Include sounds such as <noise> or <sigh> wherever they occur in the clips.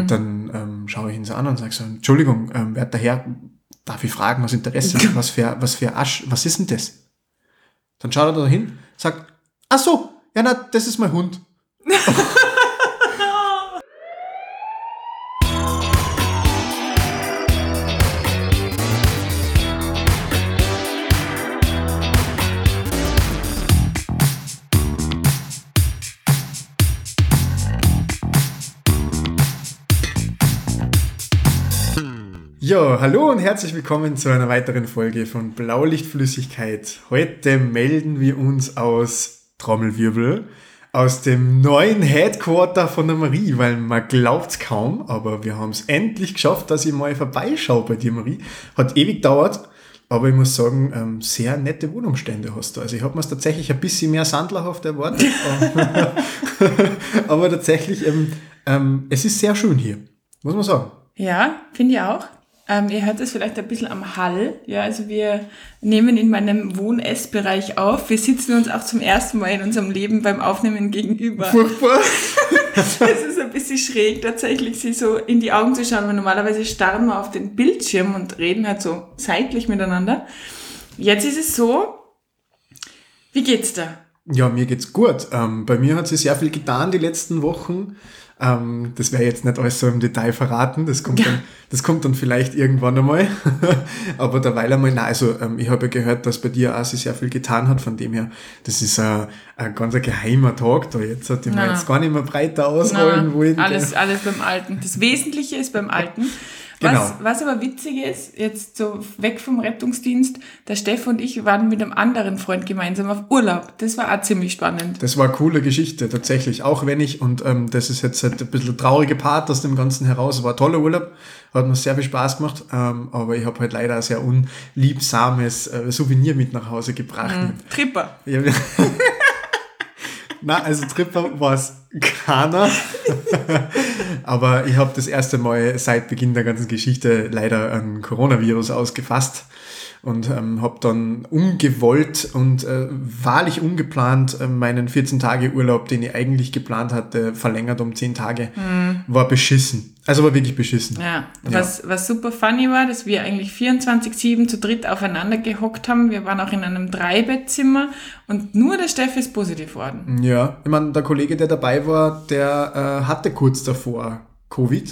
Und dann ähm, schaue ich ihn so an und sage so, Entschuldigung, ähm, werter Herr, darf ich fragen, was Interesse, <laughs> was für, was für Asch, was ist denn das? Dann schaut er da hin, sagt, ach so, ja, na, das ist mein Hund. <laughs> Ja, hallo und herzlich willkommen zu einer weiteren Folge von Blaulichtflüssigkeit. Heute melden wir uns aus Trommelwirbel aus dem neuen Headquarter von der Marie, weil man glaubt's kaum, aber wir haben es endlich geschafft, dass ich mal vorbeischaue bei dir, Marie. Hat ewig gedauert, aber ich muss sagen, ähm, sehr nette Wohnumstände hast du. Also ich habe mir tatsächlich ein bisschen mehr sandlerhaft erwartet, <laughs> aber tatsächlich, ähm, ähm, es ist sehr schön hier, muss man sagen. Ja, finde ich auch. Ähm, ihr hört es vielleicht ein bisschen am Hall. Ja, also wir nehmen in meinem Wohn-Ess-Bereich auf. Wir sitzen uns auch zum ersten Mal in unserem Leben beim Aufnehmen gegenüber. Furchtbar. <laughs> es ist ein bisschen schräg, tatsächlich sie so in die Augen zu schauen, weil normalerweise starren wir auf den Bildschirm und reden halt so seitlich miteinander. Jetzt ist es so, wie geht's da? Ja, mir geht's gut. Ähm, bei mir hat sich sehr viel getan die letzten Wochen. Ähm, das ich jetzt nicht alles so im Detail verraten. Das kommt dann, <laughs> das kommt dann vielleicht irgendwann einmal. <laughs> Aber derweil einmal, nein, also ähm, ich habe ja gehört, dass bei dir auch sehr viel getan hat. Von dem her, das ist ein, ein ganz geheimer Tag da jetzt. Den wir jetzt gar nicht mehr breiter ausrollen Nein, wollen. Alles, alles beim Alten. Das Wesentliche ist beim Alten. Was, Genau. was aber witzig ist, jetzt so weg vom Rettungsdienst, der Steff und ich waren mit einem anderen Freund gemeinsam auf Urlaub. Das war auch ziemlich spannend. Das war eine coole Geschichte, tatsächlich. Auch wenn ich, und ähm, das ist jetzt halt ein bisschen ein trauriger Part aus dem Ganzen heraus, war ein toller Urlaub, hat mir sehr viel Spaß gemacht, ähm, aber ich habe halt leider ein sehr unliebsames äh, Souvenir mit nach Hause gebracht. Tripper. Ja, <laughs> Na, also Tripper war es keiner. <laughs> Aber ich habe das erste Mal seit Beginn der ganzen Geschichte leider ein Coronavirus ausgefasst und ähm, habe dann ungewollt und äh, wahrlich ungeplant äh, meinen 14-Tage-Urlaub, den ich eigentlich geplant hatte, verlängert um 10 Tage. War beschissen. Also war wirklich beschissen. Ja, was, was super funny war, dass wir eigentlich 24-7 zu dritt aufeinander gehockt haben. Wir waren auch in einem Dreibettzimmer und nur der Steff ist positiv worden. Ja, ich meine, der Kollege, der dabei war, der äh, hatte kurz davor Covid.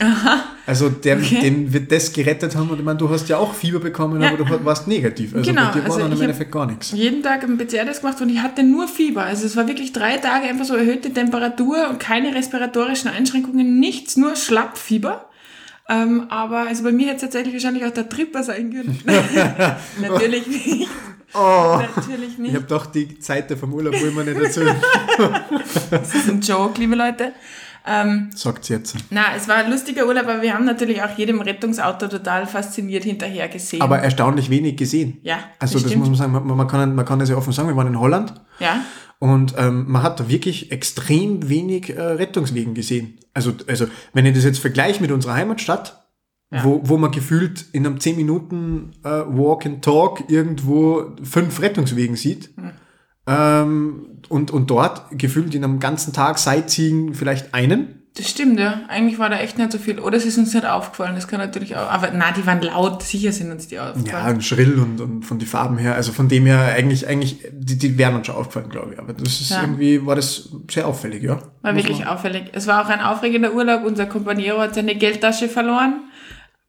Also der, Okay. den wird das gerettet haben und ich meine, du hast ja auch Fieber bekommen, Ja. aber du warst negativ. Also Genau, bei dir war also dann im ich Endeffekt gar nichts. jeden Tag einen PCR-Test gemacht und ich hatte nur Fieber. Also es war wirklich drei Tage einfach so erhöhte Temperatur und keine respiratorischen Einschränkungen, nichts, nur Schlappfieber. Ähm, aber also bei mir hätte es tatsächlich wahrscheinlich auch der Tripper sein können. Natürlich nicht. Oh, Natürlich ich nicht. habe doch die Zeit vom Urlaub, wo ich mir nicht erzählen. <laughs> Das ist ein Joke, liebe Leute. Ähm, Sagt's jetzt. na, es war ein lustiger Urlaub, aber wir haben natürlich auch jedem Rettungsauto total fasziniert hinterher gesehen. Aber erstaunlich wenig gesehen. ja, Also das, stimmt. muss man sagen, man, man, kann, man kann das ja offen sagen, wir waren in Holland Ja, und ähm, man hat da wirklich extrem wenig äh, Rettungswegen gesehen. Also, also wenn ich das jetzt vergleiche mit unserer Heimatstadt, Ja. wo, wo man gefühlt in einem 10 Minuten äh, Walk and Talk irgendwo fünf Rettungswegen sieht ähm, und, und dort gefühlt in einem ganzen Tag Sightseeing vielleicht einen. das stimmt, ja. Eigentlich war da echt nicht so viel. Oder es ist uns nicht aufgefallen, das kann natürlich auch. Aber na, die waren laut, sicher sind uns die Ja, aufgefallen. und schrill und, und von den Farben her, also von dem her eigentlich, eigentlich, die, die wären uns schon aufgefallen, glaube ich. Aber das ist Ja. irgendwie, war das sehr auffällig, ja. War Muss wirklich man- auffällig. Es war auch ein aufregender Urlaub. Unser Companiero hat seine Geldtasche verloren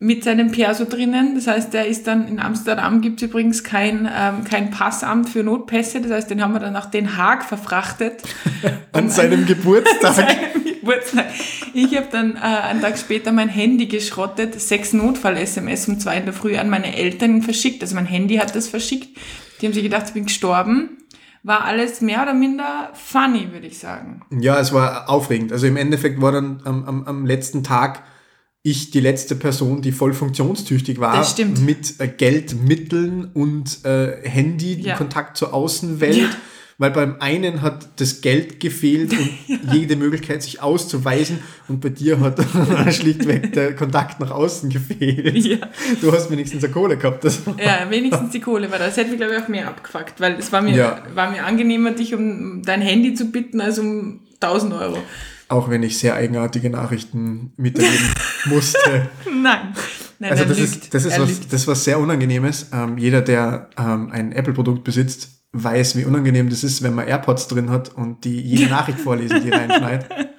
mit seinem Perso drinnen. Das heißt, der ist dann in Amsterdam gibt es übrigens kein, ähm, kein Passamt für Notpässe. Das heißt, den haben wir dann nach Den Haag verfrachtet. <laughs> <laughs> An seinem Geburtstag. seinem Geburtstag. Ich habe dann äh, einen Tag später mein Handy geschrottet, sechs Notfall-SMS um zwei in der Früh an meine Eltern verschickt. Also mein Handy hat das verschickt. Die haben sich gedacht, ich bin gestorben. War alles mehr oder minder funny, würde ich sagen. Ja, es war aufregend. Also im Endeffekt war dann am, am, am letzten Tag ich die letzte Person, die voll funktionstüchtig war, Das stimmt. mit äh, Geldmitteln und äh, Handy, Ja. Kontakt zur Außenwelt. Ja. Weil beim einen hat das Geld gefehlt und <laughs> jede Möglichkeit, sich auszuweisen. Und bei dir hat <laughs> schlichtweg der Kontakt nach außen gefehlt. Ja. Du hast wenigstens eine Kohle gehabt. Das Ja, wenigstens die Kohle war da. Das hätte mich, glaube ich, auch mehr abgefuckt, weil es war mir, Ja. war mir angenehmer, dich um dein Handy zu bitten, als um 1000 Euro. Auch wenn ich sehr eigenartige Nachrichten miterleben <laughs> musste. Nein. Nein, Also das lügt. ist, das, ist Er was, lügt. das ist was sehr Unangenehmes. Ähm, jeder, der ähm, ein Apple-Produkt besitzt, weiß, wie unangenehm das ist, wenn man AirPods drin hat und die jede Nachricht vorlesen, die reinschneit. <laughs>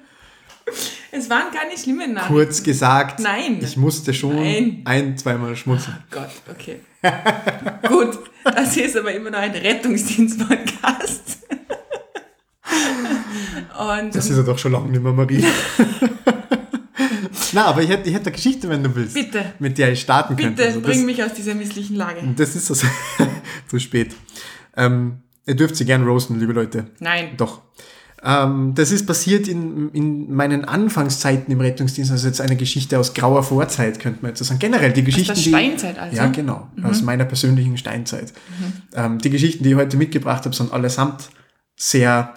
Es waren gar nicht schlimme Nachrichten. Kurz gesagt, Nein. ich musste schon Nein. ein, zweimal schmunzeln. Gott, okay. <laughs> Gut, das hier ist aber immer noch ein Rettungsdienst-Podcast. <laughs> Und Das ist ja doch schon lange nicht mehr, Marie. <laughs> Na, aber ich hätte, ich hätte eine Geschichte, wenn du willst. Bitte. Mit der ich starten könnte. bitte Also bring mich aus dieser misslichen Lage. das ist das <laughs> zu spät. Ähm, ihr dürft sie gern roasten, liebe Leute. Nein. Doch. Ähm, das ist passiert in, in meinen Anfangszeiten im Rettungsdienst. Also jetzt eine Geschichte aus grauer Vorzeit, könnte man jetzt so sagen. Generell die Geschichten, der die... Steinzeit also? Ja, genau. Aus meiner persönlichen Steinzeit. Ähm, die Geschichten, die ich heute mitgebracht habe, sind allesamt sehr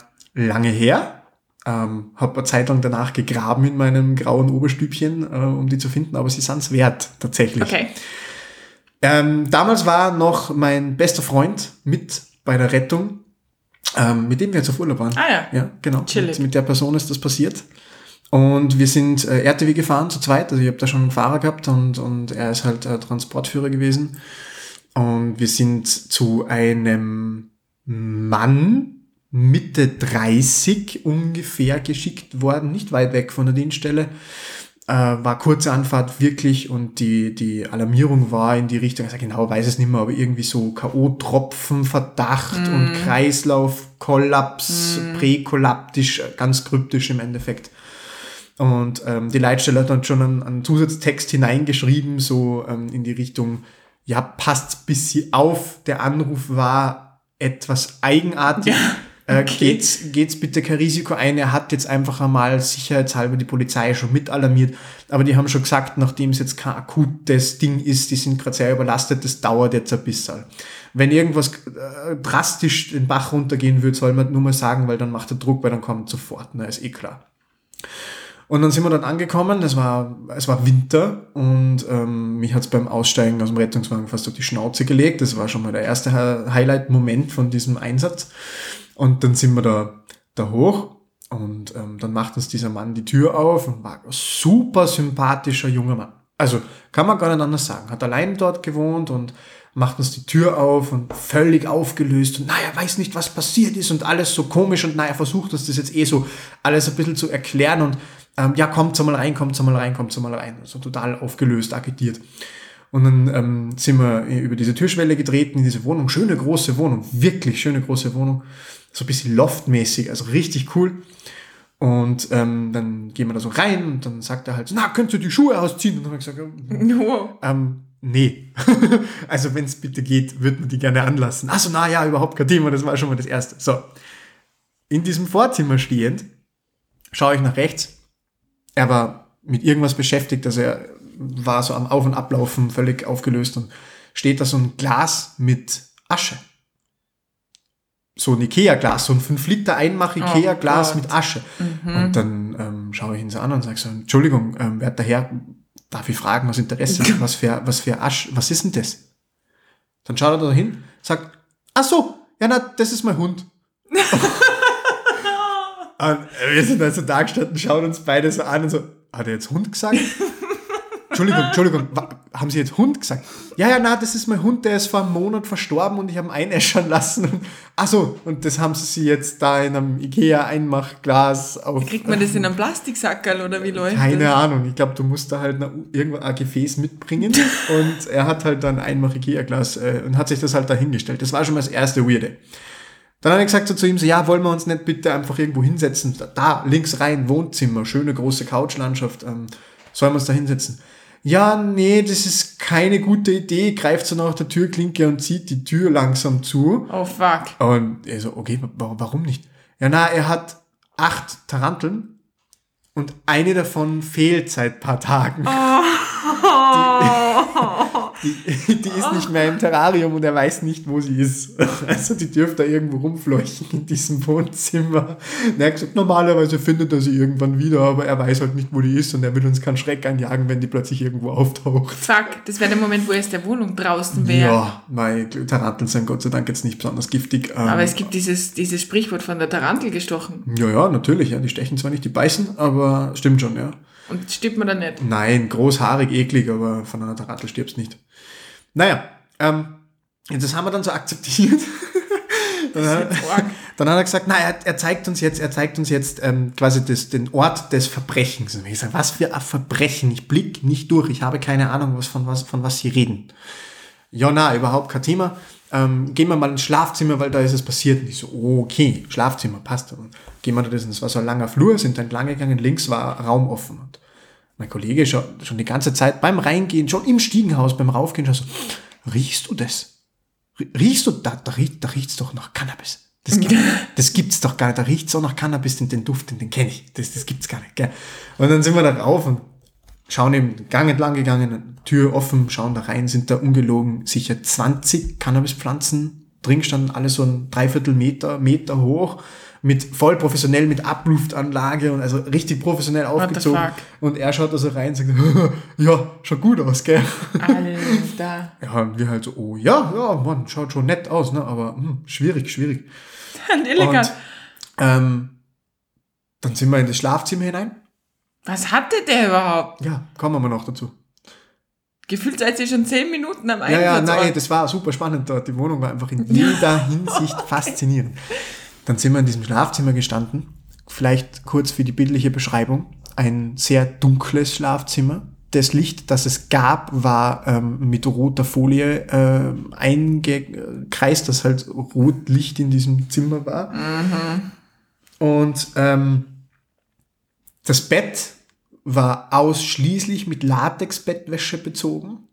lange her. Ähm, habe eine Zeit lang danach gegraben in meinem grauen Oberstübchen, äh, um die zu finden, aber sie sind es wert, tatsächlich. Okay. Ähm, damals war noch mein bester Freund mit bei der Rettung, ähm, mit dem wir jetzt auf Urlaub waren. Ah ja. Ja, genau. Chillig. Mit, mit der Person ist das passiert. Und wir sind äh, RTW gefahren zu zweit. Also ich habe da schon einen Fahrer gehabt und, und er ist halt äh, Transportführer gewesen. Und wir sind zu einem Mann Mitte 30 ungefähr geschickt worden, nicht weit weg von der Dienststelle. Äh, war kurze Anfahrt wirklich und die, die Alarmierung war in die Richtung, also genau weiß es nicht mehr, aber irgendwie so K.O.-Tropfen, Verdacht und Kreislauf, Kollaps, präkollaptisch, ganz kryptisch im Endeffekt. Und ähm, die Leitstelle hat dann schon einen, einen Zusatztext hineingeschrieben, so ähm, in die Richtung, ja, passt bisschen auf, der Anruf war etwas eigenartig. Äh, geht's, geht's bitte kein Risiko ein, er hat jetzt einfach einmal sicherheitshalber die Polizei schon mit alarmiert, aber die haben schon gesagt, nachdem es jetzt kein akutes Ding ist, die sind gerade sehr überlastet, das dauert jetzt ein bisschen. Wenn irgendwas äh, drastisch den Bach runtergehen wird, soll man nur mal sagen, weil dann macht der Druck, weil dann kommt sofort, na, ist eh klar. Und dann sind wir dort angekommen, es war, es war Winter und ähm, mich hat's beim Aussteigen aus dem Rettungswagen fast auf die Schnauze gelegt. Das war schon mal der erste Hi- Highlight-Moment von diesem Einsatz. Und dann sind wir da, da hoch und ähm, dann macht uns dieser Mann die Tür auf und war ein super sympathischer junger Mann. Also kann man gar nicht anders sagen. Hat allein dort gewohnt und macht uns die Tür auf und völlig aufgelöst und naja, weiß nicht, was passiert ist und alles so komisch und naja, versucht uns das jetzt eh so alles ein bisschen zu erklären und ähm, ja, kommt mal rein, kommt mal rein, kommt mal rein. So total aufgelöst, agitiert. Und dann ähm, sind wir über diese Türschwelle getreten in diese Wohnung. Schöne große Wohnung, wirklich schöne große Wohnung. So ein bisschen loftmäßig, also richtig cool. Und ähm, dann gehen wir da so rein und dann sagt er halt, so, na, könnt ihr die Schuhe ausziehen? Und dann habe ich gesagt, ja, Wow. ähm, nee. <laughs> also wenn es bitte geht, würde man die gerne anlassen. Achso, na ja, überhaupt kein Thema, das war schon mal das Erste. So, in diesem Vorzimmer stehend, schaue ich nach rechts. Er war mit irgendwas beschäftigt, also er war so am Auf- und Ablaufen, völlig aufgelöst und steht da so ein Glas mit Asche. So ein Ikea-Glas, so ein 5 Liter Einmach Ikea-Glas Oh Gott. mit Asche. Und dann ähm, schaue ich ihn so an und sage so, Entschuldigung, ähm, werter Herr, darf ich fragen aus Interesse, <laughs> was für, was für Asch, was ist denn das? Dann schaut er da hin, sagt, ach so, ja na, das ist mein Hund. <laughs> und wir sind also da gestanden, schauen uns beide so an und so, hat er jetzt Hund gesagt? <laughs> Entschuldigung, Entschuldigung, wa- haben Sie jetzt Hund gesagt? Ja, ja, na, das ist mein Hund, der ist vor einem Monat verstorben und ich habe ihn einäschern lassen. Und, ach so, und das haben Sie jetzt da in einem Ikea-Einmachglas auf... Kriegt man das in einem Plastiksackerl oder wie läuft Keine das? Ahnung. Ich glaube, du musst da halt irgendwo ein Gefäß mitbringen. <laughs> und er hat halt dann einmal Ikea-Glas äh, und hat sich das halt da hingestellt. Das war schon mal das erste Weirde. Dann habe ich gesagt so zu ihm so, ja, wollen wir uns nicht bitte einfach irgendwo hinsetzen? Da, da links rein, Wohnzimmer, schöne große Couchlandschaft. Ähm, sollen wir uns da hinsetzen? Ja, nee, das ist keine gute Idee. Greift so nach der Türklinke und zieht die Tür langsam zu. Oh fuck. Und er so, okay, wa- warum nicht? Ja, na, er hat acht Taranteln und eine davon fehlt seit paar Tagen. Oh. die, die ist nicht mehr im Terrarium und er weiß nicht, wo sie ist. Also die dürfte da irgendwo rumfleuchen in diesem Wohnzimmer. Und er hat gesagt, normalerweise findet er sie irgendwann wieder, aber er weiß halt nicht, wo die ist und er will uns keinen Schreck einjagen, wenn die plötzlich irgendwo auftaucht. Fuck, das wäre der Moment, wo er aus der Wohnung draußen wäre. Ja, meine Taranteln sind Gott sei Dank jetzt nicht besonders giftig. Ähm, Aber es gibt dieses, dieses Sprichwort von der Tarantel gestochen. ja, ja, natürlich. Ja, die stechen zwar nicht, die beißen, aber stimmt schon, ja. Und stirbt man da nicht. Nein, großhaarig, eklig, aber von einer Tarantel stirbst nicht. Naja, ähm, das haben wir dann so akzeptiert. <laughs> dann, hat, dann hat er gesagt, na, er, er zeigt uns jetzt, er zeigt uns jetzt ähm, quasi das, den Ort des Verbrechens. Und ich sage, was für ein Verbrechen? Ich blick nicht durch, ich habe keine Ahnung, was, von, was, von was Sie reden. Ja, na, überhaupt kein Thema. Ähm, gehen wir mal ins Schlafzimmer, weil da ist es passiert. Und ich so, okay, Schlafzimmer, passt. Und gehen wir da das, das war so ein langer Flur, sind dann lang gegangen, links war Raum offen. Und mein Kollege schon, schon die ganze Zeit beim Reingehen, schon im Stiegenhaus, beim Raufgehen, schon so, riechst du das? Rie- Riechst du, da, da, riecht, da riecht's doch nach Cannabis. Das, gibt, <laughs> das gibt's doch gar nicht. Da riecht's auch nach Cannabis, den, den Duft, den, den kenne ich. Das, das gibt's gar nicht. Gell? Und dann sind wir da rauf und schauen eben den Gang entlang gegangen, Tür offen, schauen da rein, sind da ungelogen sicher 20 Cannabispflanzen drin standen, alle so ein Dreiviertel Meter, Meter hoch, mit voll professionell mit Abluftanlage und also richtig professionell aufgezogen. Und er schaut da so rein und sagt, <laughs> ja, schaut gut aus, gell? Alter. <laughs> Ja, und wir halt so, oh ja, ja, Mann, schaut schon nett aus, ne? Aber hm, schwierig, schwierig. <laughs> Und ähm, dann sind wir in das Schlafzimmer hinein. Was hatte der überhaupt? Ja, kommen wir noch dazu. Gefühlt seid ihr schon zehn Minuten am Ja, ja, Einsatzort. nein, das war super spannend dort. Die Wohnung war einfach in jeder Hinsicht faszinierend. Dann sind wir in diesem Schlafzimmer gestanden. Vielleicht kurz für die bildliche Beschreibung. Ein sehr dunkles Schlafzimmer. Das Licht, das es gab, war ähm, mit roter Folie äh, eingekreist, dass halt Rotlicht in diesem Zimmer war. Und ähm, das Bett war ausschließlich mit Latexbettwäsche bezogen.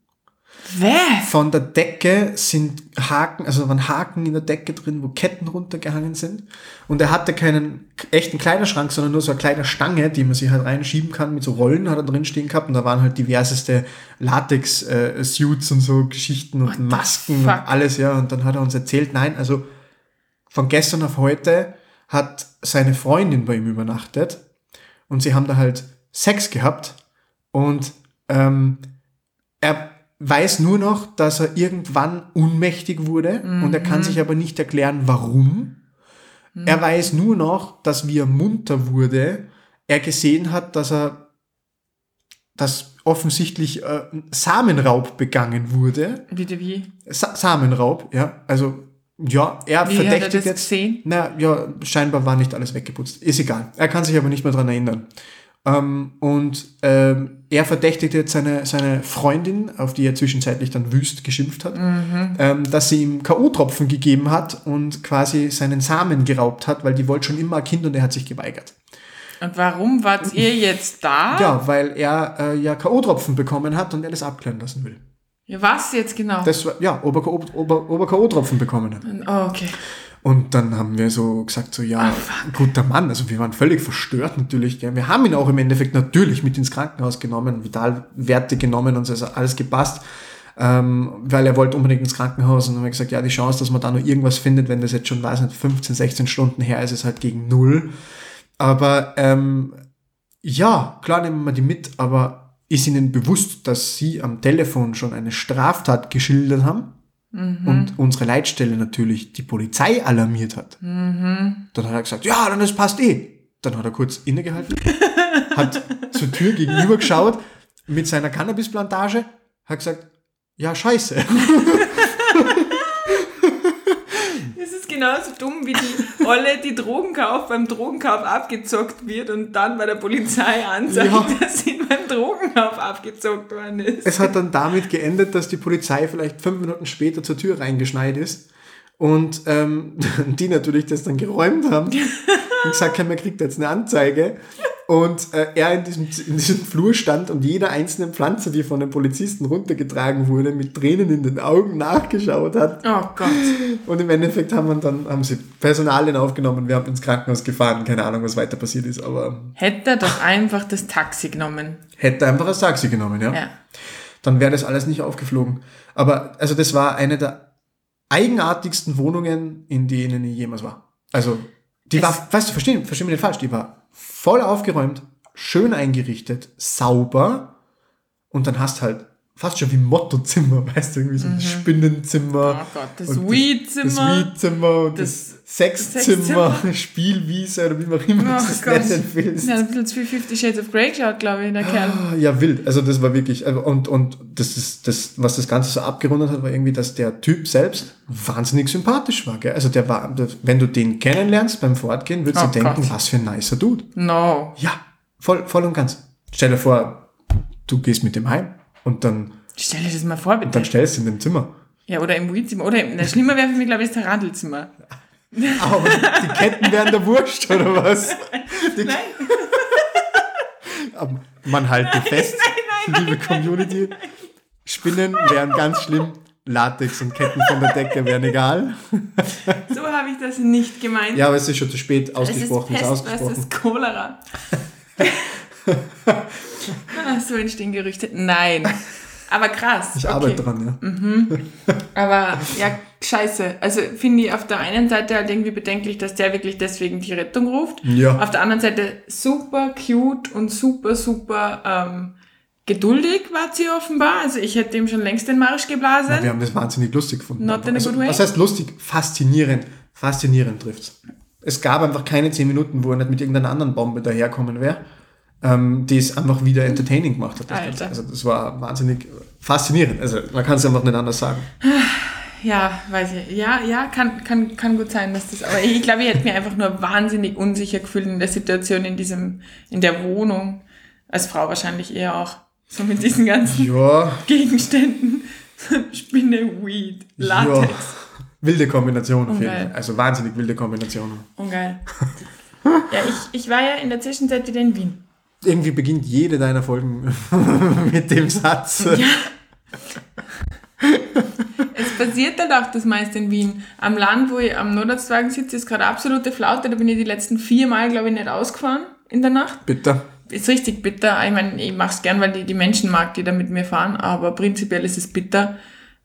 Wer? Von der Decke sind Haken, also da waren Haken in der Decke drin, wo Ketten runtergehangen sind. Und er hatte keinen echten Kleiderschrank, sondern nur so eine kleine Stange, die man sich halt reinschieben kann. Mit so Rollen hat er drin stehen gehabt. Und da waren halt diverseste Latex-Suits und so Geschichten und What Masken und alles, ja. Und dann hat er uns erzählt, nein, also von gestern auf heute hat seine Freundin bei ihm übernachtet. Und sie haben da halt Sex gehabt. Und ähm, er weiß nur noch, dass er irgendwann ohnmächtig wurde und er kann sich aber nicht erklären, warum. Er weiß nur noch, dass wie er munter wurde, er gesehen hat, dass er, dass offensichtlich äh, Samenraub begangen wurde. Bitte wie? Sa Samenraub, ja. Also, ja, er Wie hat er verdächtigt das jetzt. gesehen? Na, ja, scheinbar war nicht alles weggeputzt. Ist egal. Er kann sich aber nicht mehr dran erinnern. Ähm, und ähm, er verdächtigt jetzt seine, seine Freundin, auf die er zwischenzeitlich dann wüst geschimpft hat, ähm, dass sie ihm K.O.-Tropfen gegeben hat und quasi seinen Samen geraubt hat, weil die wollte schon immer ein Kind und er hat sich geweigert. Und warum wart ihr jetzt da? Ja, weil er äh, ja K.O.-Tropfen bekommen hat und er das abklären lassen will. Ja, Was jetzt genau? Das war, ja, ob er K.O. Ober, ob er K.O.-Tropfen bekommen hat. oh, okay. Und dann haben wir so gesagt, so ja, guter Mann, also wir waren völlig verstört natürlich. Gell. Wir haben ihn auch im Endeffekt natürlich mit ins Krankenhaus genommen, Vitalwerte genommen und so ist alles gepasst, ähm, weil er wollte unbedingt ins Krankenhaus und dann haben wir gesagt, ja, die Chance, dass man da noch irgendwas findet, wenn das jetzt schon, weiß nicht, 15, 16 Stunden her ist, ist halt gegen null. Aber ähm, ja, klar nehmen wir die mit, aber ist Ihnen bewusst, dass Sie am Telefon schon eine Straftat geschildert haben? Und unsere Leitstelle natürlich die Polizei alarmiert hat. Dann hat er gesagt, ja, dann das passt eh. Dann hat er kurz innegehalten, <laughs> hat zur Tür gegenüber geschaut mit seiner Cannabisplantage, hat gesagt, ja, scheiße. <laughs> Genauso dumm, wie die Olle, die Drogen kauft, beim Drogenkauf abgezockt wird und dann bei der Polizei anzeigt, Ja. dass sie beim Drogenkauf abgezockt worden ist. Es hat dann damit geendet, dass die Polizei vielleicht fünf Minuten später zur Tür reingeschneit ist und ähm, <laughs> die natürlich das dann geräumt haben <laughs> und gesagt haben, er kriegt jetzt eine Anzeige. Und äh, er in diesem, in diesem Flur stand und jeder einzelne Pflanze, die von den Polizisten runtergetragen wurde, mit Tränen in den Augen nachgeschaut hat. Oh Gott. Und im Endeffekt haben, wir dann, haben sie Personalien aufgenommen, wir haben ins Krankenhaus gefahren, keine Ahnung, was weiter passiert ist, aber Hätte er doch einfach das Taxi genommen. hätte einfach ein Taxi genommen, ja. Ja. dann wäre das alles nicht aufgeflogen. Aber also das war eine der eigenartigsten Wohnungen, in denen ich jemals war. Also die Es- war, weißt du, verstehen, verstehen wir nicht falsch, die war voll aufgeräumt, schön eingerichtet, sauber und dann hast halt fast schon wie Mottozimmer, <laughs> weißt du, irgendwie so ein Spinnenzimmer. Oh Gott, das Weed-Zimmer. Das Weed-Zimmer das, Das Sexzimmer, <laughs> Spielwiese oder wie man immer Oh das Gott. nennen willst. Ja, ein bisschen zu viel Fifty Shades of Grey geschaut, glaube ich, der Kerl. Ah, Ja, wild. Also das war wirklich, also und, und das ist, das, was das Ganze so abgerundet hat, war irgendwie, dass der Typ selbst wahnsinnig sympathisch war. Gell? Also der war, wenn du den kennenlernst beim Fortgehen, würdest Oh du denken, Gott. was für ein nicer Dude. No. Ja, voll, voll und ganz. Stell dir vor, du gehst mit dem heim und dann, Stell dir das mal vor, bitte. dann stellst du in dem Zimmer. Ja, oder im Weed-Zimmer. Oder im, na, schlimmer wäre für mich, glaube ich, das Tarantelzimmer. <laughs> Aber die Ketten wären der Wurscht, oder was? Die, <laughs> Nein. Aber man halte fest, liebe Community. Spinnen wären ganz schlimm. Latex und Ketten von der Decke wären egal. So habe ich das nicht gemeint. Ja, aber es ist schon zu spät es ist ausgesprochen. ist Pest ausgesprochen. versus Cholera. <laughs> <laughs> so entstehen Gerüchte. Nein. Aber krass. Ich okay. arbeite dran, ja. Aber ja, scheiße. Also finde ich auf der einen Seite halt irgendwie bedenklich, dass der wirklich deswegen die Rettung ruft. Ja. Auf der anderen Seite super cute und super, super ähm, geduldig war sie offenbar. Also ich hätte ihm schon längst den Marsch geblasen. Wir haben das wahnsinnig lustig gefunden. Not in a good way. was heißt lustig? Faszinierend. Faszinierend trifft's. Es gab einfach keine zehn Minuten, wo er nicht mit irgendeiner anderen Bombe daherkommen wäre, ähm, die es einfach wieder entertaining gemacht hat. Das. Also das war wahnsinnig faszinierend. Also man kann es einfach nicht anders sagen. Ja, weiß ich. Ja, ja, kann, kann, kann gut sein, dass das. Aber ich glaube, ich hätte mich einfach nur wahnsinnig unsicher gefühlt in der Situation, in diesem, in der Wohnung. Als Frau wahrscheinlich eher auch. So mit diesen ganzen Ja, Gegenständen. <laughs> Spinne, Weed, Latex. ja. Wilde Kombination auf jeden. Fall. Also wahnsinnig wilde Kombination. Ungeil. Ja, ich, ich war ja in der Zwischenzeit wieder in Wien. Irgendwie beginnt jede deiner Folgen <laughs> mit dem Satz. Es passiert halt auch das meiste in Wien. Am Land, wo ich am Notarztwagen sitze, ist gerade absolute Flaute. Da bin ich die letzten vier Mal, glaube ich, nicht ausgefahren in der Nacht. Bitte. Ist richtig bitter. Ich meine, ich mache es gern, weil ich die Menschen mag, die da mit mir fahren. Aber prinzipiell ist es bitter,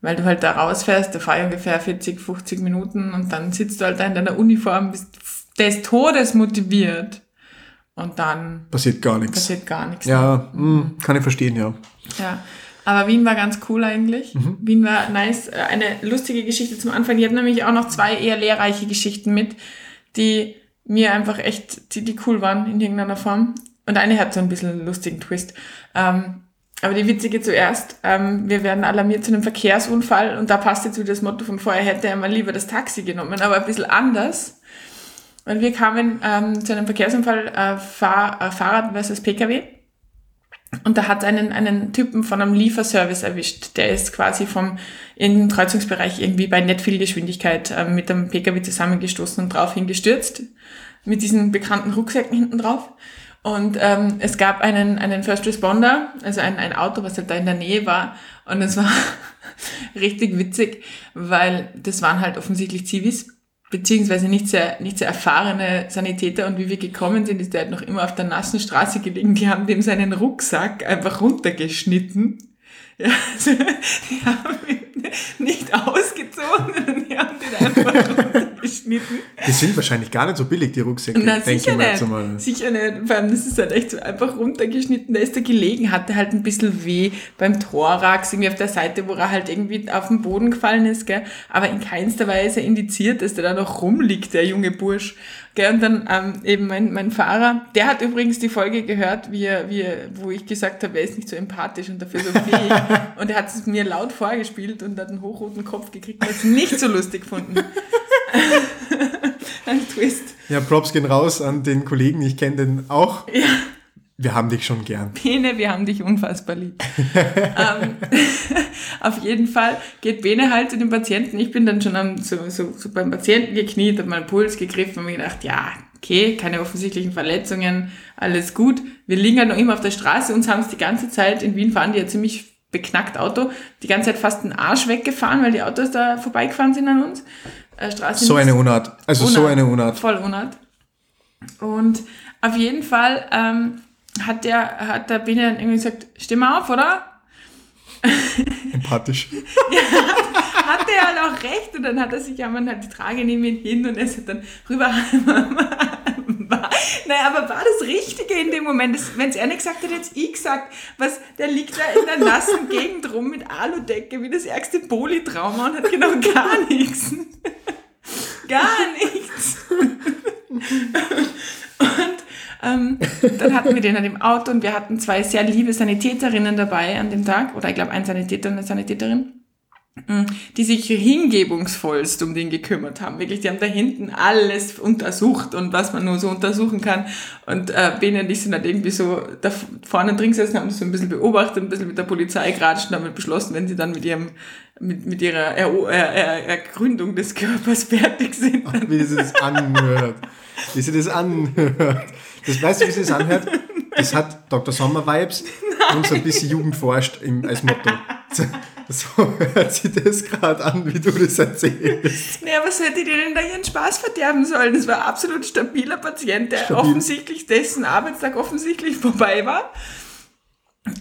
weil du halt da rausfährst. Da fahre ich ungefähr 40, 50 Minuten und dann sitzt du halt da in deiner Uniform, bist des Todes motiviert. Und dann Passiert gar nichts. passiert gar nichts. Ja, mh, kann ich verstehen, ja. Ja, aber Wien war ganz cool eigentlich. Mhm. Wien war nice. Eine lustige Geschichte zum Anfang. Ich habe nämlich auch noch zwei eher lehrreiche Geschichten mit, die mir einfach echt, die, die cool waren in irgendeiner Form. Und eine hat so ein bisschen einen lustigen Twist. Ähm, aber die witzige zuerst. Ähm, wir werden alarmiert zu einem Verkehrsunfall und da passt jetzt wieder das Motto von vorher, hätte er mal lieber das Taxi genommen, aber ein bisschen anders. Und wir kamen ähm, zu einem Verkehrsunfall, äh, Fahr äh, Fahrrad versus Pkw. Und da hat einen, einen Typen von einem Lieferservice erwischt. Der ist quasi vom im Kreuzungsbereich irgendwie bei nicht viel Geschwindigkeit ähm, mit dem Pkw zusammengestoßen und drauf hingestürzt. Mit diesen bekannten Rucksäcken hinten drauf. Und ähm, es gab einen, einen First Responder, also ein, ein Auto, was halt da in der Nähe war. Und es war <laughs> richtig witzig, weil das waren halt offensichtlich Zivis, beziehungsweise nicht sehr, nicht sehr erfahrene Sanitäter. Und wie wir gekommen sind, ist der halt noch immer auf der nassen Straße gelegen. Die haben dem seinen Rucksack einfach runtergeschnitten. Ja, also, die haben ihn nicht ausgezogen, sondern die haben den einfach runtergeschnitten. Die sind wahrscheinlich gar nicht so billig, die Rucksäcke. Denke sicher nicht. einmal. Sicher nicht. Vor allem, das ist halt echt so einfach runtergeschnitten. Da ist er gelegen, hatte halt ein bisschen weh beim Thorax, irgendwie auf der Seite, wo er halt irgendwie auf den Boden gefallen ist, gell. Aber in keinster Weise indiziert, dass der da noch rumliegt, der junge Bursch. Gell, und dann ähm, eben mein, mein Fahrer, der hat übrigens die Folge gehört, wie er, wie er, wo ich gesagt habe, er ist nicht so empathisch und dafür so fähig. <laughs> und er hat es mir laut vorgespielt und hat einen hochroten Kopf gekriegt, hat es nicht so lustig gefunden. <laughs> Ein Twist. Ja, Props gehen raus an den Kollegen, ich kenne den auch. Ja. Wir haben dich schon gern. Bene, wir haben dich unfassbar lieb. <laughs> ähm, <laughs> auf jeden Fall geht Bene halt zu dem Patienten. Ich bin dann schon am, so, so, so beim Patienten gekniet, habe meinen Puls gegriffen und mir gedacht, ja, okay, keine offensichtlichen Verletzungen, alles gut. Wir liegen halt noch immer auf der Straße, uns haben es die ganze Zeit, in Wien fahren die ja ziemlich beknackt Auto, die ganze Zeit fast den Arsch weggefahren, weil die Autos da vorbeigefahren sind an uns. Äh, Straßen So eine Unart. Also so Unart. eine Unart. Voll Unart. Und auf jeden Fall ähm, hat der, hat der Bene dann irgendwie gesagt, steh mal auf, oder? <laughs> Empathisch. hatte er halt auch recht und dann hat er sich ja man halt die Trage neben ihn hin und er ist dann rüber. <laughs> naja, aber war das Richtige in dem Moment? Wenn es er nicht gesagt hat, jetzt ich gesagt, was, der liegt da in der nassen Gegend rum mit Aludecke wie das ärgste Polytrauma und hat genau gar nichts. gar nichts. <laughs> und ähm, dann hatten wir den an dem Auto und wir hatten zwei sehr liebe Sanitäterinnen dabei an dem Tag, oder ich glaube ein Sanitäter und eine Sanitäterin mm, die sich hingebungsvollst um den gekümmert haben. Wirklich, die haben da hinten alles untersucht und was man nur so untersuchen kann. Und äh, Bene und ich sind halt irgendwie so da vorne drin gesessen, haben das so ein bisschen beobachtet, ein bisschen mit der Polizei geratscht und haben beschlossen, wenn sie dann mit ihrem mit, mit ihrer er er er Ergründung des Körpers fertig sind. Ach, wie sie das anhört. Wie sie das anhört. Das weißt du, wie sie das anhört? Das hat Dr. Sommer Vibes und so ein bisschen Jugend forscht im, als Motto. So hört sich das gerade an, wie du das erzählst. Naja, was hätte die denn da ihren Spaß verderben sollen? Das war ein absolut stabiler Patient, der Stabil. offensichtlich dessen Arbeitstag offensichtlich vorbei war.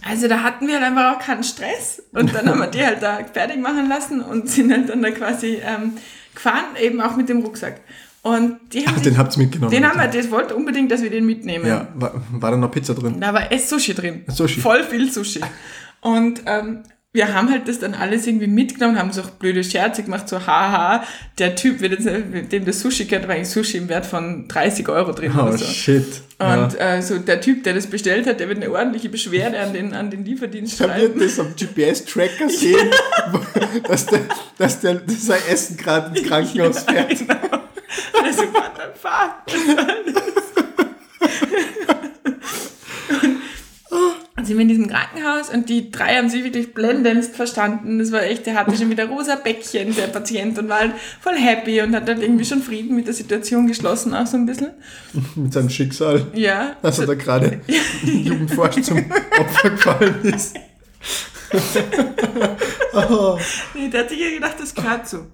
Also da hatten wir halt einfach auch keinen Stress. Und dann haben wir die halt da fertig machen lassen und sind halt dann da quasi ähm, gefahren, eben auch mit dem Rucksack. Und die haben Ach, den habt ihr mitgenommen? Den haben wir, das wollte unbedingt, dass wir den mitnehmen. Ja, war, war da noch Pizza drin? Da war es Sushi drin. Sushi. Voll viel Sushi. Und ähm, wir haben halt das dann alles irgendwie mitgenommen, haben so blöde Scherze gemacht, so haha, der Typ, wird jetzt, dem das Sushi gehört, war eigentlich Sushi im Wert von 30 Euro drin oh, oder so. shit. Und ja. äh, so der Typ, der das bestellt hat, der wird eine ordentliche Beschwerde an den, an den Lieferdienst schreiben. Da wird das am GPS-Tracker sehen, <laughs> dass, der, dass, der, sein Essen gerade ins Krankenhaus fährt. Ja, genau. Also, what the fuck? sind wir in diesem Krankenhaus und die drei haben sich wirklich blendendst verstanden. Das war echt, der hatte schon wieder rosa Bäckchen, der Patient, und war halt voll happy und hat dann irgendwie schon Frieden mit der Situation geschlossen, auch so ein bisschen. Mit seinem Schicksal. Ja. Dass er da gerade Jugendforsch zum Opfer gefallen ist. oh. <laughs> nee, der hat sich ja gedacht, das gehört so.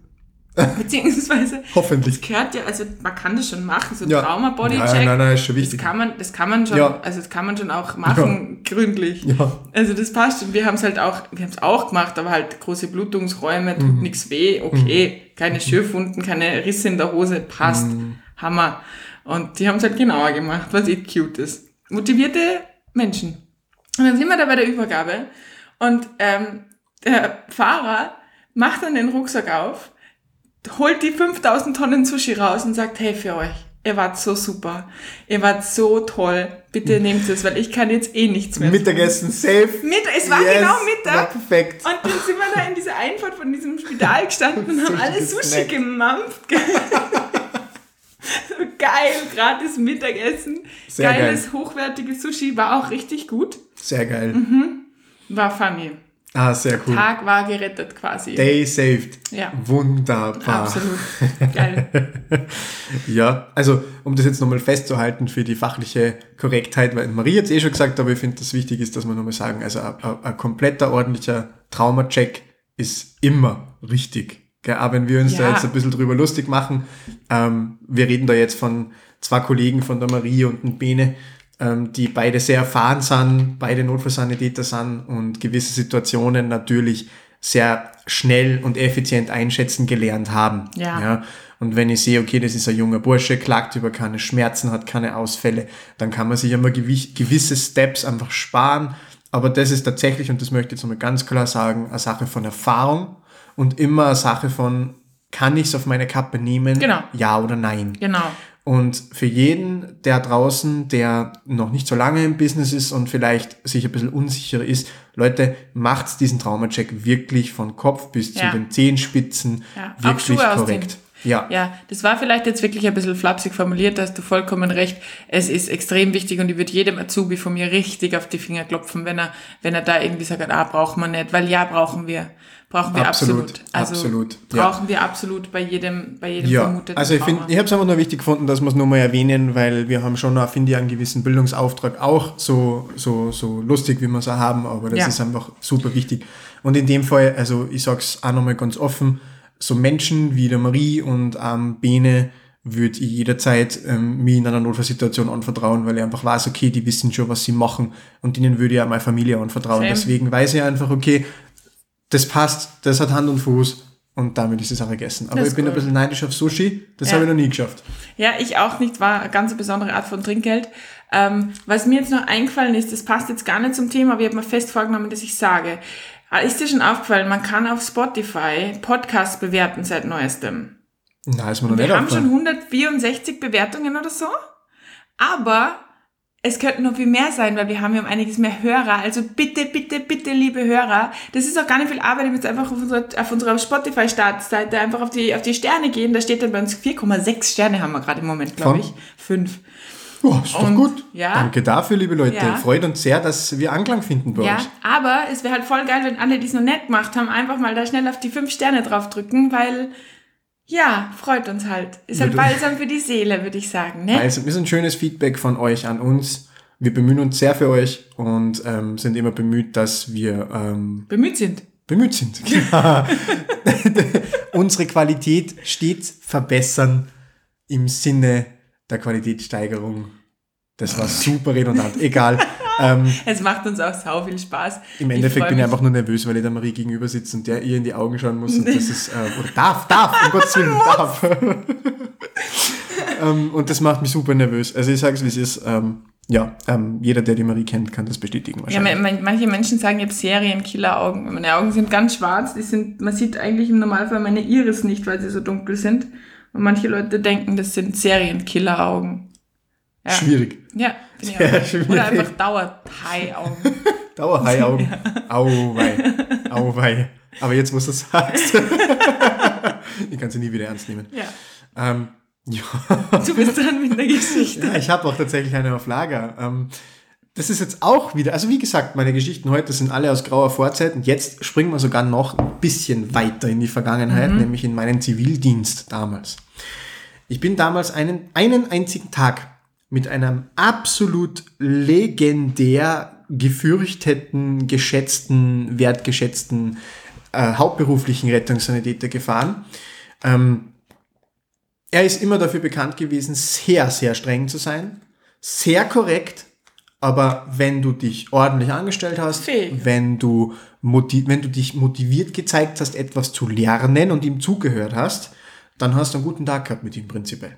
<laughs> Beziehungsweise, Hoffentlich. Das gehört ja, also man kann das schon machen, so ja. Trauma-Bodycheck. Nein, nein, nein, ist schon wichtig. Das kann man, das kann man schon, ja. also das kann man schon auch machen, ja. gründlich. Ja. Also das passt schon. Wir haben es halt auch, wir haben es auch gemacht, aber halt große Blutungsräume, tut mhm. nichts weh, okay. Mhm. Keine Schürfwunden, keine Risse in der Hose, passt. Mhm. Hammer. Und die haben es halt genauer gemacht, was eh cute ist. Motivierte Menschen. Und dann sind wir da bei der Übergabe und ähm, der Fahrer macht dann den Rucksack auf holt die 5000 Tonnen Sushi raus und sagt, hey, für euch, ihr wart so super, ihr wart so toll, bitte nehmt es, weil ich kann jetzt eh nichts mehr Mittagessen safe. Mit, es war yes, genau Mittag. War perfekt. Und dann sind wir da in dieser Einfahrt von diesem Spital gestanden und <laughs> haben alle Sushi gemampft. <laughs> so geil, gratis Mittagessen. Sehr Geiles, geil. hochwertiges Sushi, war auch richtig gut. Sehr geil. Mhm. War funny. Ah, sehr cool. Tag war gerettet quasi. Day saved. Ja. Wunderbar. Absolut. <laughs> Geil. ja, also um das jetzt nochmal festzuhalten für die fachliche Korrektheit, weil Marie hat es eh schon gesagt, aber ich finde, das wichtig ist, dass wir nochmal sagen, also ein kompletter, ordentlicher Traumacheck ist immer richtig. Gell? Auch wenn wir uns ja. da jetzt ein bisschen drüber lustig machen, ähm, wir reden da jetzt von zwei Kollegen von der Marie und dem Bene, ähm, die beide sehr erfahren sind, beide Notfallsanitäter sind und gewisse Situationen natürlich sehr schnell und effizient einschätzen gelernt haben. Ja. ja. Und wenn ich sehe, okay, das ist ein junger Bursche, klagt über keine Schmerzen, hat keine Ausfälle, dann kann man sich einmal gewisse Steps einfach sparen. Aber das ist tatsächlich, und das möchte ich jetzt nochmal ganz klar sagen, eine Sache von Erfahrung und immer eine Sache von, kann ich es auf meine Kappe nehmen? Genau. Ja oder nein? Genau. Und für jeden, der draußen, der noch nicht so lange im Business ist und vielleicht sich ein bisschen unsicher ist, Leute, macht diesen Traumacheck wirklich von Kopf bis ja. zu den Zehenspitzen ja. wirklich korrekt. Ja. ja, das war vielleicht jetzt wirklich ein bisschen flapsig formuliert, da hast du vollkommen recht. Es ist extrem wichtig und ich würde jedem Azubi von mir richtig auf die Finger klopfen, wenn er, wenn er da irgendwie sagt, ah, braucht man nicht, weil ja, brauchen wir. Brauchen wir absolut. absolut. Also absolut. brauchen ja. wir absolut bei jedem, bei jedem ja. vermuteten Also ich finde, ich habe es einfach nur wichtig gefunden, dass wir es nochmal erwähnen, weil wir haben schon, finde ich, einen gewissen Bildungsauftrag auch, so, so, so lustig, wie wir es auch haben, aber das Ja. ist einfach super wichtig. Und in dem Fall, also ich sag's auch nochmal ganz offen, so Menschen wie der Marie und ähm, Bene würde ich jederzeit ähm, mir in einer Notfallsituation anvertrauen, weil ich einfach weiß, okay, die wissen schon, was sie machen und denen würde ich auch meine Familie anvertrauen. Same. Deswegen weiß ich einfach, okay, das passt, das hat Hand und Fuß und damit ist die Sache gegessen. Aber ich bin ein cool. bisschen neidisch auf Sushi, das Ja. habe ich noch nie geschafft. Ja, ich auch nicht, war eine ganz besondere Art von Trinkgeld. Ähm, was mir jetzt noch eingefallen ist, das passt jetzt gar nicht zum Thema, aber ich habe mir fest vorgenommen, dass ich sage. Äh, Ist dir schon aufgefallen, man kann auf Spotify Podcasts bewerten seit neuestem. Na, ist mir noch nicht Wir haben schon aufgefallen. 164 Bewertungen oder so, aber es könnten noch viel mehr sein, weil wir haben ja um einiges mehr Hörer. Also bitte, bitte, bitte, liebe Hörer, das ist auch gar nicht viel Arbeit, wenn wir jetzt einfach auf unserer, auf unserer Spotify-Startseite einfach auf die, auf die Sterne gehen. Da steht dann bei uns 4,6 Sterne haben wir gerade im Moment, glaube ich. Fünf. Oh, ist doch Und- gut. ja. Danke dafür, liebe Leute. Ja. Freut uns sehr, dass wir Anklang finden bei Ja, euch. aber es wäre halt voll geil, wenn alle, die es noch nicht gemacht haben, einfach mal da schnell auf die fünf Sterne draufdrücken, weil, ja, freut uns halt. Ist halt Ja, balsam für die Seele, würde ich sagen, ne? Also, ist ein schönes Feedback von euch an uns. Wir bemühen uns sehr für euch und ähm, sind immer bemüht, dass wir ähm, Bemüht sind. bemüht sind. <laughs> <laughs> Unsere Qualität stets verbessern im Sinne der Qualitätssteigerung. Das war super redundant. Egal. <laughs> Ähm, Es macht uns auch sau viel Spaß. Im Ich Endeffekt freu bin ich einfach nur nervös, weil ich der Marie gegenüber sitze und der ihr in die Augen schauen muss. Und das ist, äh, oder darf, darf, um Gottes Willen, <laughs> darf. <laughs> ähm, und das macht mich super nervös. Also ich sage es, wie es ist. Ähm, ja, ähm, jeder, der die Marie kennt, kann das bestätigen Ja, wahrscheinlich. man- man- manche Menschen sagen, ich habe Serienkiller-Augen. Meine Augen sind ganz schwarz. Die sind, man sieht eigentlich im Normalfall meine Iris nicht, weil sie so dunkel sind. Und manche Leute denken, das sind Serienkiller-Augen. Ja. Schwierig. Ja, bin ich auch. schwierig. Oder einfach Dauerhai-Augen. <laughs> Dauerhai-Augen. Auwei. Auwei. Aber jetzt, wo du es sagst, <laughs> ich kann sie nie wieder ernst nehmen. ja. Ähm, ja. Du bist dran mit der Geschichte. Ja, ich habe auch tatsächlich eine auf Lager. Ähm, das ist jetzt auch wieder, also wie gesagt, meine Geschichten heute sind alle aus grauer Vorzeit und jetzt springen wir sogar noch ein bisschen weiter in die Vergangenheit, nämlich in meinen Zivildienst damals. Ich bin damals einen, einen einzigen Tag mit einem absolut legendär gefürchteten, geschätzten, wertgeschätzten äh, hauptberuflichen Rettungssanitäter gefahren. Ähm, er ist immer dafür bekannt gewesen, sehr, sehr streng zu sein, sehr korrekt, aber wenn du dich ordentlich angestellt hast, Fähig. wenn du, wenn du dich motiviert gezeigt hast, etwas zu lernen und ihm zugehört hast, dann hast du einen guten Tag gehabt mit ihm prinzipiell.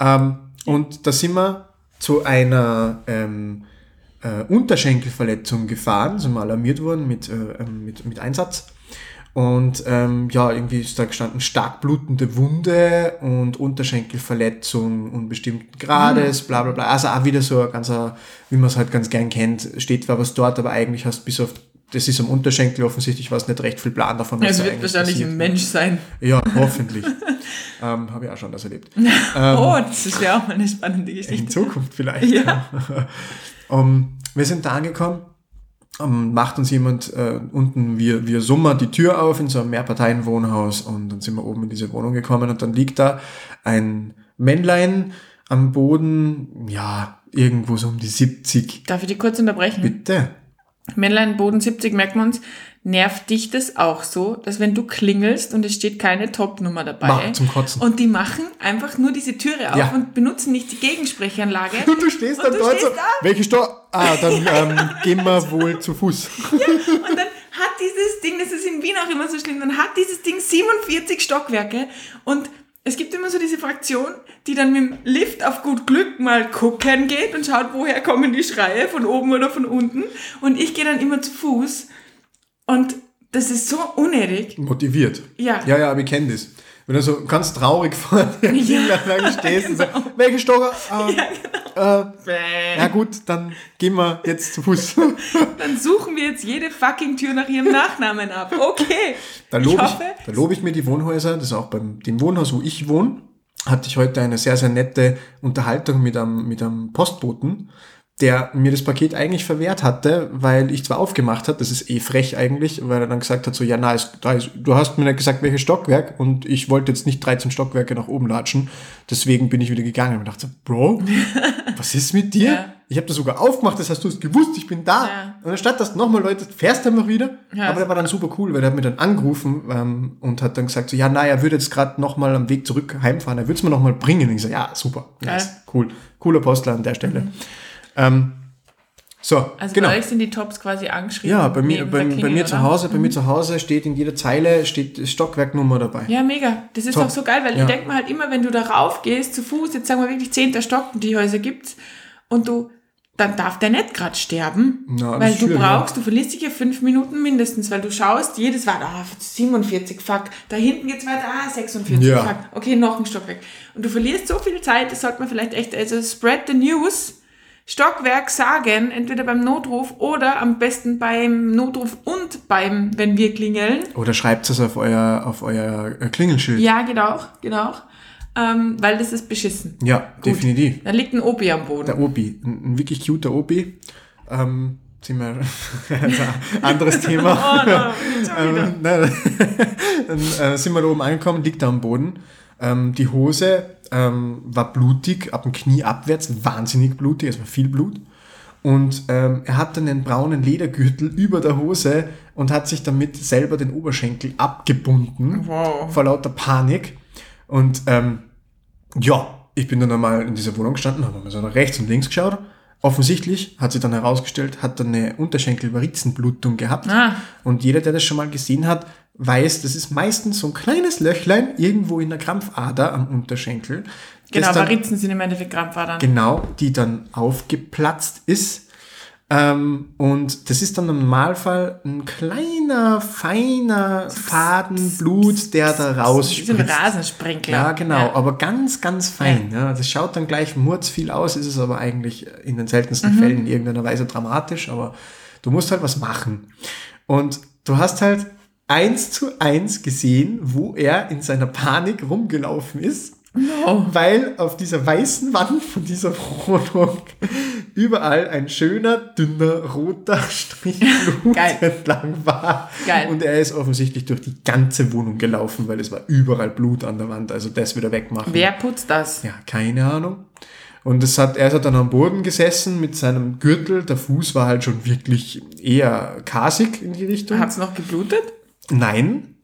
Ähm, und da sind wir zu einer ähm, äh, Unterschenkelverletzung gefahren, sind wir alarmiert worden mit, äh, ähm, mit, mit Einsatz. Und ähm, ja, irgendwie ist da gestanden stark blutende Wunde und Unterschenkelverletzung unbestimmten Grades, bla bla bla. Also auch wieder so ein ganzer, wie man es halt ganz gern kennt, steht zwar was dort, aber eigentlich hast bis auf, das ist am Unterschenkel offensichtlich was nicht recht viel Plan davon. Es wird wahrscheinlich passiert. ein Mensch sein. Ja, hoffentlich. <laughs> ähm, Habe ich auch schon das erlebt. <laughs> oh, das ist ja auch mal eine spannende In Geschichte. Zukunft vielleicht. Ja. um, <laughs> wir sind da angekommen, um, macht uns jemand äh, unten via, via Summer die Tür auf in so einem Mehrparteienwohnhaus und dann sind wir oben in diese Wohnung gekommen und dann liegt da ein Männlein am Boden, ja, irgendwo so um die 70. Darf ich dich kurz unterbrechen? Bitte. Männlein Boden 70 merkt man uns. Nervt dich das auch so, dass wenn du klingelst und es steht keine Top-Nummer dabei Mach zum Kotzen. und die machen einfach nur diese Türe auf Ja. und benutzen nicht die Gegensprechanlage <laughs> Und du stehst Und dann du dort so, da. welche Sto Ah, dann <laughs> ähm, gehen wir wohl zu Fuß. und dann hat dieses Ding, das ist in Wien auch immer so schlimm, dann hat dieses Ding 47 Stockwerke und es gibt immer so diese Fraktion, die dann mit dem Lift auf gut Glück mal gucken geht und schaut, woher kommen die Schreie, von oben oder von unten. Und ich gehe dann immer zu Fuß und das ist so unnötig. Motiviert. Ja. Ja, ja, aber ich kenne das. Wenn du so ganz traurig vor <laughs> der Ja. Kinderwagen <laughs> stehst und so, welche Stocker? Ähm, <laughs> Ja, äh, ja gut, dann gehen wir jetzt zu Fuß. Dann suchen wir jetzt jede fucking Tür nach ihrem Nachnamen ab. Okay. Da ich lobe ich, hoffe, da lobe ich mir die Wohnhäuser, das ist auch beim dem Wohnhaus, wo ich wohne, hatte ich heute eine sehr, sehr nette Unterhaltung mit einem, mit einem Postboten, der mir das Paket eigentlich verwehrt hatte, weil ich zwar aufgemacht hat, das ist eh frech eigentlich, weil er dann gesagt hat, so, ja, na, da ist, du hast mir nicht gesagt, welches Stockwerk und ich wollte jetzt nicht 13 Stockwerke nach oben latschen, deswegen bin ich wieder gegangen und dachte, so, Bro, <laughs> was ist mit dir? Ja. Ich habe das sogar aufgemacht, das hast du es gewusst, ich bin da. Ja. Und anstatt dass nochmal Leute, fährst du einfach wieder. Ja. Aber der war dann super cool, weil der hat mir dann angerufen ähm, und hat dann gesagt, so, ja, na, er würde jetzt gerade nochmal am Weg zurück heimfahren, er würde es mir nochmal bringen. Und ich so, ja, super, nice, cool, cooler Postler an der Stelle. Ähm, So, Also genau. bei euch sind die Tops quasi angeschrieben. Ja, bei mir, bei, bei mir zu oder? Mhm. Hause, bei mir zu Hause steht in jeder Zeile steht Stockwerknummer dabei. Ja, mega. Das ist Top. auch so geil, weil Ja. ich denke mir halt immer, wenn du da rauf gehst, zu Fuß, jetzt sagen wir wirklich zehnter Stock, die Häuser gibt's, und du, dann darf der nicht gerade sterben. Na, weil du schwierig, brauchst, du verlierst dich ja fünf Minuten mindestens, weil du schaust, jedes war, ah, 47, fuck, da hinten geht's weiter, ah, 46, Ja. fuck, okay, noch ein Stock weg. Und du verlierst so viel Zeit, das sollte man vielleicht echt, also spread the news, Stockwerk sagen, entweder beim Notruf oder am besten beim Notruf und beim, wenn wir klingeln. Oder schreibt es auf euer, auf euer äh, Klingelschild. Ja, genau, genau. Ähm, weil das ist beschissen. Ja, definitiv. Da liegt ein Opi am Boden. Der Opi, ein, ein wirklich cuter Opi. Ähm, sind wir <laughs> ein anderes Thema. <laughs> Oh no. Ähm, nein, <laughs> dann äh, sind wir da oben angekommen, liegt da am Boden. Ähm, die Hose ähm, war blutig, ab dem Knie abwärts, wahnsinnig blutig, es war viel Blut. Und ähm, er hatte einen braunen Ledergürtel <laughs> über der Hose und hat sich damit selber den Oberschenkel abgebunden. Wow. Vor lauter Panik. Und ähm, ja, ich bin dann einmal in dieser Wohnung gestanden, habe mir so nach rechts und links geschaut. Offensichtlich hat sich dann herausgestellt, hat er eine Unterschenkelvaritzenblutung gehabt. Ah. Und jeder, der das schon mal gesehen hat, weiß, das ist meistens so ein kleines Löchlein irgendwo in der Krampfader am Unterschenkel. Genau, dann, Varizen sind im Endeffekt Krampfadern. Genau, die dann aufgeplatzt ist. Ähm, und das ist dann im Normalfall ein kleiner, feiner Faden Blut, der da Wie so ein rausspritzt. Rasensprenkler. Ja, genau, Ja. aber ganz, ganz fein. Ja. das schaut dann gleich viel aus, ist es aber eigentlich in den seltensten Mhm. Fällen in irgendeiner Weise dramatisch, aber du musst halt was machen. Und du hast halt eins zu eins gesehen, wo er in seiner Panik rumgelaufen ist, No. weil auf dieser weißen Wand von dieser Wohnung überall ein schöner, dünner, roter Strich Blut entlang war. Geil. Und er ist offensichtlich durch die ganze Wohnung gelaufen, weil es war überall Blut an der Wand. Also das wieder wegmachen. Wer putzt das? Ja, keine Ahnung. Und es hat, er hat dann am Boden gesessen mit seinem Gürtel. Der Fuß war halt schon wirklich eher kasig in die Richtung. Hat's noch geblutet? Nein.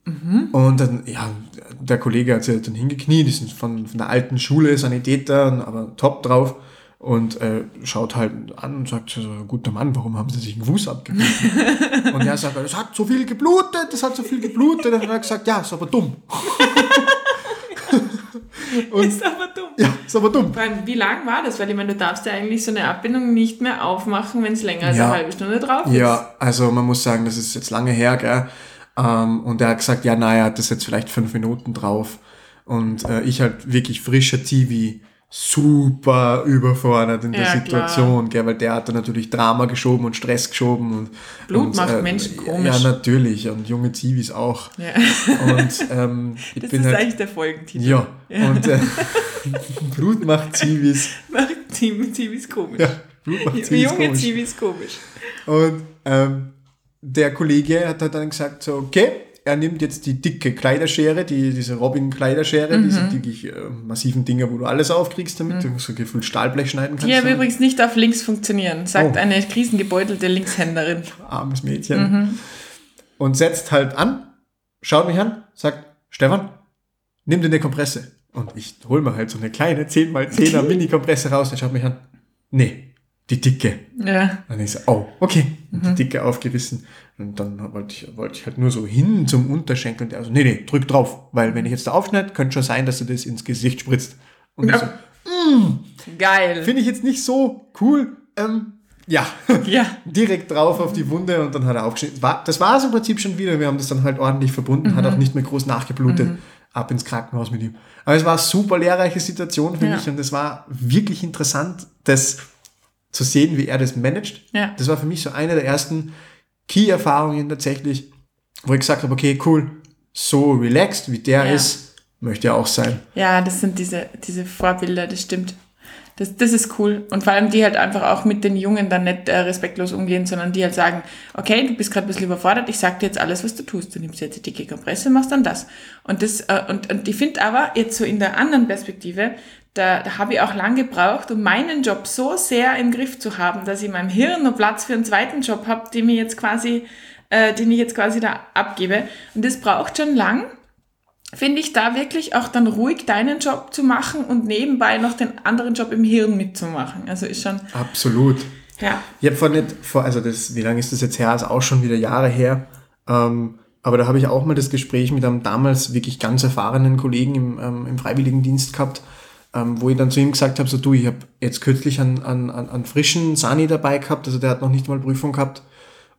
Und dann, ja, der Kollege hat sich halt dann hingekniet, die sind von, von der alten Schule, Sanitäter, aber top drauf. Und äh, schaut halt an und sagt, so, guter Mann, warum haben Sie sich den Fuß abgebissen? <laughs> und er sagt, das hat so viel geblutet, das hat so viel geblutet. Und dann hat er gesagt, ja, ist aber dumm. <laughs> Und- ist aber dumm. Ja, ist aber dumm. Allem, wie lang war das? Weil ich meine, du darfst ja eigentlich so eine Abbindung nicht mehr aufmachen, wenn es länger als Ja. eine halbe Stunde drauf ist. Ja, also man muss sagen, das ist jetzt lange her, gell? Ähm, und er hat gesagt, ja, naja, hat das jetzt vielleicht fünf Minuten drauf. Und äh, ich halt wirklich frischer TV, super überfordert in der Ja, Situation, gell? weil der hat dann natürlich Drama geschoben und Stress geschoben. Und, Blut und, macht Menschen komisch. Ja, natürlich. Und junge Zivis auch. Ja. Und <laughs> ähm, ich Das bin ist halt... eigentlich der Folgentitel. Ja, und äh, <laughs> Blut macht Zivis. Macht Zivis komisch. Ja, Blut macht Zivis Junge komisch. Zivis komisch. Und ähm, der Kollege hat halt dann gesagt, so, okay, er nimmt jetzt die dicke Kleiderschere, die, diese Robin-Kleiderschere, Mhm. diese wirklich äh, massiven Dinger, wo du alles aufkriegst damit, du so gefühlt Stahlblech schneiden kannst. Die aber übrigens nicht auf links funktionieren, sagt Oh. eine krisengebeutelte Linkshänderin. <laughs> Armes Mädchen. Mhm. Und setzt halt an, schaut mich an, sagt, Stefan, nimm dir eine Kompresse. Und ich hol mir halt so eine kleine 10x10er <laughs> Mini-Kompresse raus, der schaut mich an. Nee, die dicke. Ja. Dann ich so, oh, okay. Und Mhm. Die Dicke aufgerissen. Und dann wollte ich, wollte ich halt nur so hin zum Unterschenkel. Und der so, nee, nee, drück drauf. Weil wenn ich jetzt da aufschneide, könnte schon sein, dass du das ins Gesicht spritzt. Und ich so, Geil. finde ich jetzt nicht so cool. Ähm, ja, <laughs> Ja. direkt drauf auf die Wunde und dann hat er aufgeschnitten. War, das war es im Prinzip schon wieder. Wir haben das dann halt ordentlich verbunden, Mhm. hat auch nicht mehr groß nachgeblutet. Ab ins Krankenhaus mit ihm. Aber es war eine super lehrreiche Situation, finde Ja. ich. Und es war wirklich interessant, das zu sehen, wie er das managt. Ja. Das war für mich so eine der ersten Key-Erfahrungen tatsächlich, wo ich gesagt habe, okay, cool, so relaxed wie der Ja. ist, möchte er auch sein. Ja, das sind diese, diese Vorbilder, das stimmt. Das, das ist cool. Und vor allem die halt einfach auch mit den Jungen dann nicht äh, respektlos umgehen, sondern die halt sagen, okay, du bist gerade ein bisschen überfordert, ich sag dir jetzt alles, was du tust. Du nimmst jetzt die dicke Kompresse, machst dann das. Und das, äh, und, und ich finde aber jetzt so in der anderen Perspektive, da, da habe ich auch lang gebraucht, um meinen Job so sehr im Griff zu haben, dass ich in meinem Hirn noch Platz für einen zweiten Job habe, den ich jetzt quasi, äh, den ich jetzt quasi da abgebe. Und das braucht schon lang finde ich da wirklich auch dann ruhig deinen Job zu machen und nebenbei noch den anderen Job im Hirn mitzumachen. Also ist schon, Absolut. Ja. Ich habe vor nicht, vor, also das, wie lange ist das jetzt her? Also auch schon wieder Jahre her. Ähm, aber da habe ich auch mal das Gespräch mit einem damals wirklich ganz erfahrenen Kollegen im, ähm, im Freiwilligendienst gehabt, ähm, wo ich dann zu ihm gesagt habe, so du, ich habe jetzt kürzlich einen, einen, einen frischen Sani dabei gehabt, also der hat noch nicht mal Prüfung gehabt.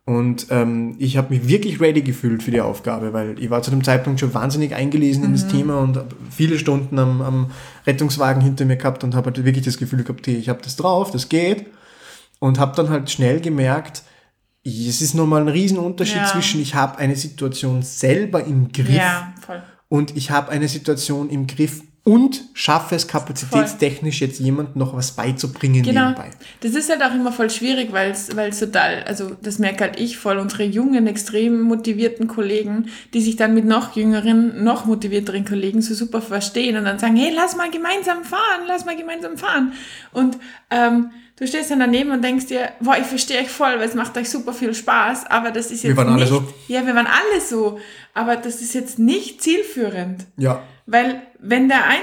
Und ähm, ich habe mich wirklich ready gefühlt für die Aufgabe, weil ich war zu dem Zeitpunkt schon wahnsinnig eingelesen in das Thema und viele Stunden am, am Rettungswagen hinter mir gehabt und habe halt wirklich das Gefühl gehabt, hey, ich habe das drauf, das geht. Und habe dann halt schnell gemerkt, es ist nochmal ein Riesenunterschied Ja. zwischen, ich habe eine Situation selber im Griff Ja, voll. und ich habe eine Situation im Griff und schaffe es kapazitätstechnisch jetzt jemandem noch was beizubringen Genau. nebenbei. Das ist halt auch immer voll schwierig, weil es weil es total, also das merke halt ich voll, unsere jungen, extrem motivierten Kollegen, die sich dann mit noch jüngeren, noch motivierteren Kollegen so super verstehen und dann sagen, hey, lass mal gemeinsam fahren, lass mal gemeinsam fahren. Und ähm, du stehst dann daneben und denkst dir, boah, ich verstehe euch voll, weil es macht euch super viel Spaß, aber das ist jetzt Wir waren alle nicht, so. ja, wir waren alle so, aber das ist jetzt nicht zielführend. Ja, Weil wenn der eine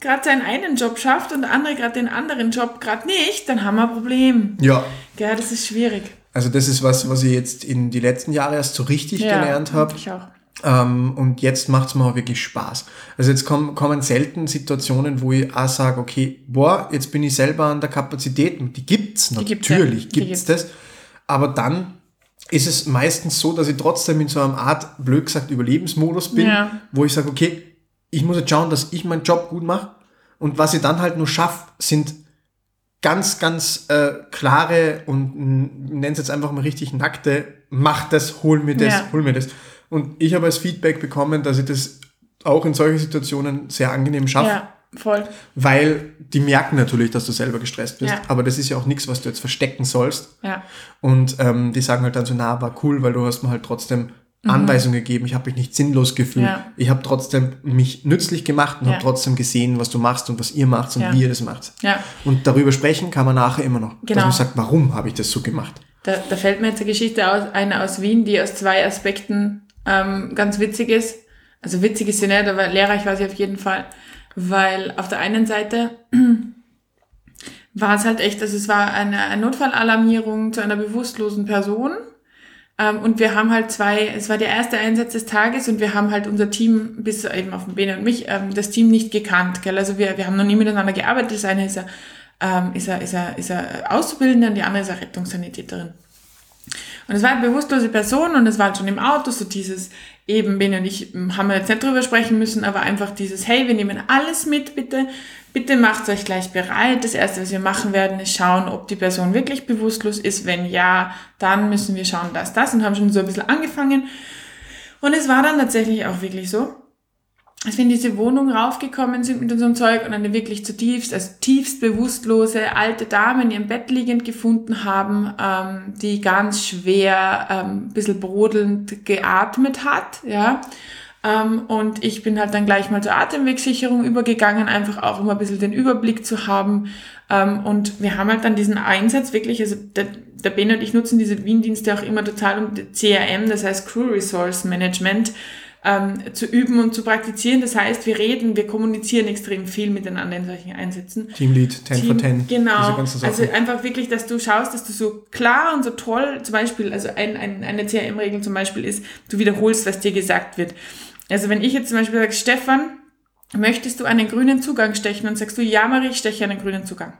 gerade seinen einen Job schafft und der andere gerade den anderen Job gerade nicht, dann haben wir ein Problem. ja. Ja, das ist schwierig. Also das ist was, was ich jetzt in die letzten Jahre erst so richtig ja, gelernt habe. Ich auch. Ähm, und jetzt macht's mir auch wirklich Spaß. Also jetzt kommen, kommen selten Situationen, wo ich auch sage, okay, boah, jetzt bin ich selber an der Kapazität. Und Die gibt's Die gibt's, natürlich, ja. Die gibt's gibt's. das. Aber dann ist es meistens so, dass ich trotzdem in so einer Art, blöd gesagt, Überlebensmodus bin, Ja. wo ich sage, okay, ich muss jetzt schauen, dass ich meinen Job gut mache. Und was ich dann halt nur schaffe, sind ganz, ganz äh, klare und nenne es jetzt einfach mal richtig nackte, mach das, hol mir das, Ja. hol mir das. Und ich habe als Feedback bekommen, dass ich das auch in solchen Situationen sehr angenehm schaffe, Ja, voll. weil die merken natürlich, dass du selber gestresst bist. Ja. Aber das ist ja auch nichts, was du jetzt verstecken sollst. Ja. Und ähm, die sagen halt dann so, na, war cool, weil du hast mir halt trotzdem Anweisungen gegeben. Ich habe mich nicht sinnlos gefühlt. Mhm. Ja. Ich habe trotzdem mich nützlich gemacht und Ja. habe trotzdem gesehen, was du machst und was ihr macht und Ja. wie ihr das macht. Ja. Und darüber sprechen kann man nachher immer noch. Dass Genau. man sagt, warum habe ich das so gemacht? Da, da fällt mir jetzt eine Geschichte aus, eine aus Wien, die aus zwei Aspekten ähm, ganz witzig ist. Also witzig ist sie nicht, aber lehrreich war sie auf jeden Fall. Weil auf der einen Seite <clears throat> war es halt echt, also es war eine, eine Notfallalarmierung zu einer bewusstlosen Person. Ähm, und wir haben halt zwei, es war der erste Einsatz des Tages und wir haben halt unser Team, bis eben auf den Bene und mich, ähm, das Team nicht gekannt. Gell? Also wir, wir haben noch nie miteinander gearbeitet. Das eine ist er, ähm, ist er, ist er, ist er Auszubildender und die andere ist er Rettungssanitäterin. Und es war eine bewusstlose Person und es war schon im Auto so dieses, eben Ben und ich ähm, haben wir jetzt nicht drüber sprechen müssen, aber einfach dieses, hey, wir nehmen alles mit, bitte, bitte macht euch gleich bereit. Das Erste, was wir machen werden, ist schauen, ob die Person wirklich bewusstlos ist. Wenn ja, dann müssen wir schauen, dass das und haben schon so ein bisschen angefangen. Und es war dann tatsächlich auch wirklich so, als wir in diese Wohnung raufgekommen sind mit unserem Zeug und eine wirklich zutiefst, also tiefst bewusstlose alte Dame in ihrem Bett liegend gefunden haben, ähm, die ganz schwer, ähm, ein bisschen brodelnd geatmet hat, ja. Ähm, und ich bin halt dann gleich mal zur Atemwegssicherung übergegangen, einfach auch um ein bisschen den Überblick zu haben. Ähm, und wir haben halt dann diesen Einsatz wirklich, also der, der Ben und ich nutzen diese Wien-Dienste auch immer total um CRM, das heißt Crew Resource Management, ähm, zu üben und zu praktizieren. Das heißt, wir reden, wir kommunizieren extrem viel miteinander in solchen Einsätzen. Teamlead, 10 for Team- 10. Diese Genau. ganzen Sachen. Also einfach wirklich, dass du schaust, dass du so klar und so toll, zum Beispiel, also ein, ein, eine CRM-Regel zum Beispiel ist, du wiederholst, was dir gesagt wird. Also wenn ich jetzt zum Beispiel sage, Stefan, möchtest du einen grünen Zugang stechen? Und sagst du, ja, Marie, ich steche einen grünen Zugang.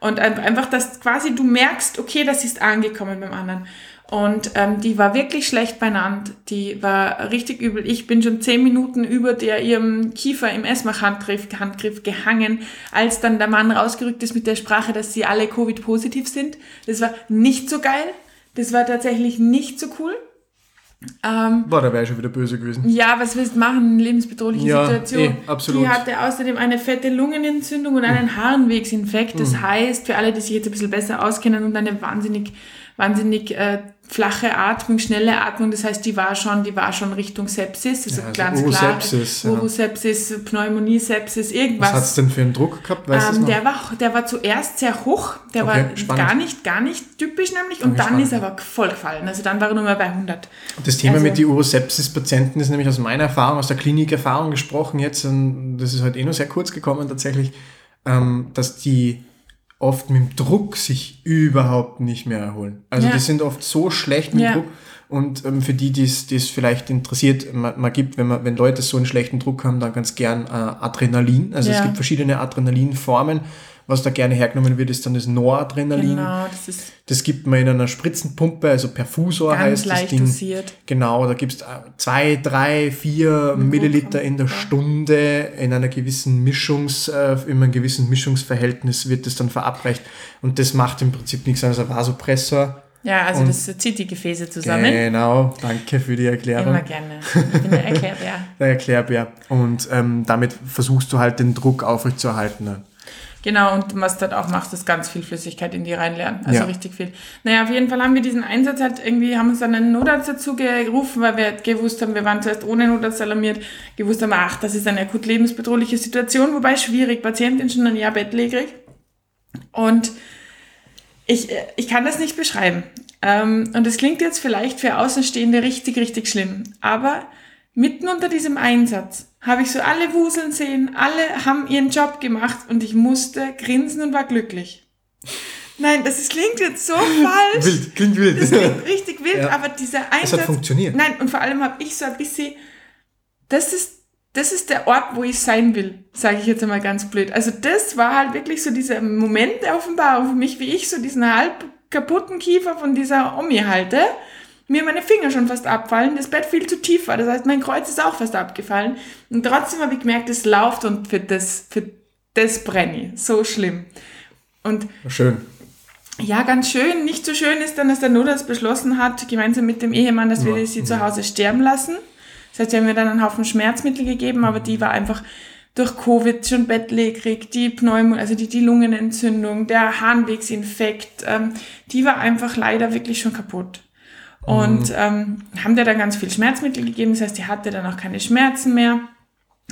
Und ein- einfach, dass quasi du merkst, okay, das ist angekommen beim anderen. Und ähm, die war wirklich schlecht benannt. Die war richtig übel. Ich bin schon zehn Minuten über der ihrem Kiefer im Essmach-Handgriff Handgriff gehangen, als dann der Mann rausgerückt ist mit der Sprache, dass sie alle Covid-positiv sind. Das war nicht so geil. Das war tatsächlich nicht so cool. Ähm, Boah, da wäre ich schon wieder böse gewesen. ja, was willst du machen? Eine lebensbedrohliche Ja, Situation. eh, absolut. Die hatte außerdem eine fette Lungenentzündung und einen Harnwegsinfekt. Das heißt, für alle, die sich jetzt ein bisschen besser auskennen und eine wahnsinnig, wahnsinnig äh, flache Atmung, schnelle Atmung, das heißt, die war schon, die war schon Richtung Sepsis, also Ja, also ganz Urosepsis, klar. ja. Urosepsis, Pneumonie, Sepsis, Was irgendwas. hat's denn für einen Druck gehabt? Weißt Ähm, der, war, der war zuerst sehr hoch, der Okay, war spannend. gar nicht, gar nicht typisch nämlich und Okay, dann spannend, ist er aber voll gefallen. Also dann war er nur mal bei 100. Das Thema Also- mit den Urosepsis-Patienten ist nämlich aus meiner Erfahrung, aus der Klinikerfahrung gesprochen jetzt, und das ist halt eh nur sehr kurz gekommen tatsächlich, ähm, dass die oft mit dem Druck sich überhaupt nicht mehr erholen. Also Ja. die sind oft so schlecht mit Ja. Druck. Und ähm, für die, die es es vielleicht interessiert, man, man gibt, wenn, man, wenn Leute so einen schlechten Druck haben, dann ganz gern äh, Adrenalin. Also es Ja. gibt verschiedene Adrenalinformen. Was da gerne hergenommen wird, ist dann das Noradrenalin. Genau, das ist Das gibt man in einer Spritzenpumpe, also Perfusor ganz heißt das leicht Ding. dosiert. Genau, da gibt's äh, zwei, drei, vier Milliliter in der. Stunde in einer gewissen Mischungs, äh, in einem gewissen Mischungsverhältnis wird das dann verabreicht. Und das macht im Prinzip nichts anderes als ein Vasopressor. Ja, also Und- das zieht die Gefäße zusammen. Genau, danke für die Erklärung. Immer gerne. Ich bin der Erklärbär. <laughs> Der Erklärbär. Und ähm, damit versuchst du halt den Druck aufrechtzuerhalten. Ne? Genau, und was du halt auch machst, ist ganz viel Flüssigkeit in die reinlernen. Also Ja. richtig viel. Naja, auf jeden Fall haben wir diesen Einsatz halt irgendwie, haben uns dann einen Notarzt dazu gerufen, weil wir gewusst haben, wir waren zuerst ohne Notarzt alarmiert, gewusst haben, ach, das ist eine akut lebensbedrohliche Situation, wobei schwierig, Patientin schon ein Jahr bettlägerig. Und ich, ich kann das nicht beschreiben. Ähm, und es klingt jetzt vielleicht für Außenstehende richtig, richtig schlimm. Aber mitten unter diesem Einsatz habe ich so alle wuseln sehen, alle haben ihren Job gemacht und ich musste grinsen und war glücklich. Nein, das ist, klingt jetzt so <laughs> falsch. Wild, klingt wild. Das klingt richtig wild, Ja. aber dieser Es Einsatz. hat funktioniert. Nein, und vor allem habe ich so ein bisschen, das ist, das ist der Ort, wo ich sein will, sage ich jetzt einmal ganz blöd. Also das war halt wirklich so dieser Moment der Offenbarung für mich, wie ich so diesen halb kaputten Kiefer von dieser Omi halte, mir meine Finger schon fast abfallen, das Bett viel zu tief war, das heißt, mein Kreuz ist auch fast abgefallen und trotzdem habe ich gemerkt, es läuft und für das, für das brenne ich. So schlimm. Und Schön. ja, ganz schön. Nicht so schön ist dann, dass der Notarzt beschlossen hat, gemeinsam mit dem Ehemann, dass wir Ja, sie zu Hause sterben lassen. Das heißt, wir haben mir dann einen Haufen Schmerzmittel gegeben, aber die war einfach durch Covid schon bettlägerig, die Pneumo, also die, die Lungenentzündung, der Harnwegsinfekt, ähm, die war einfach leider wirklich schon kaputt. Und ähm, haben der dann ganz viel Schmerzmittel gegeben, das heißt, die hatte dann auch keine Schmerzen mehr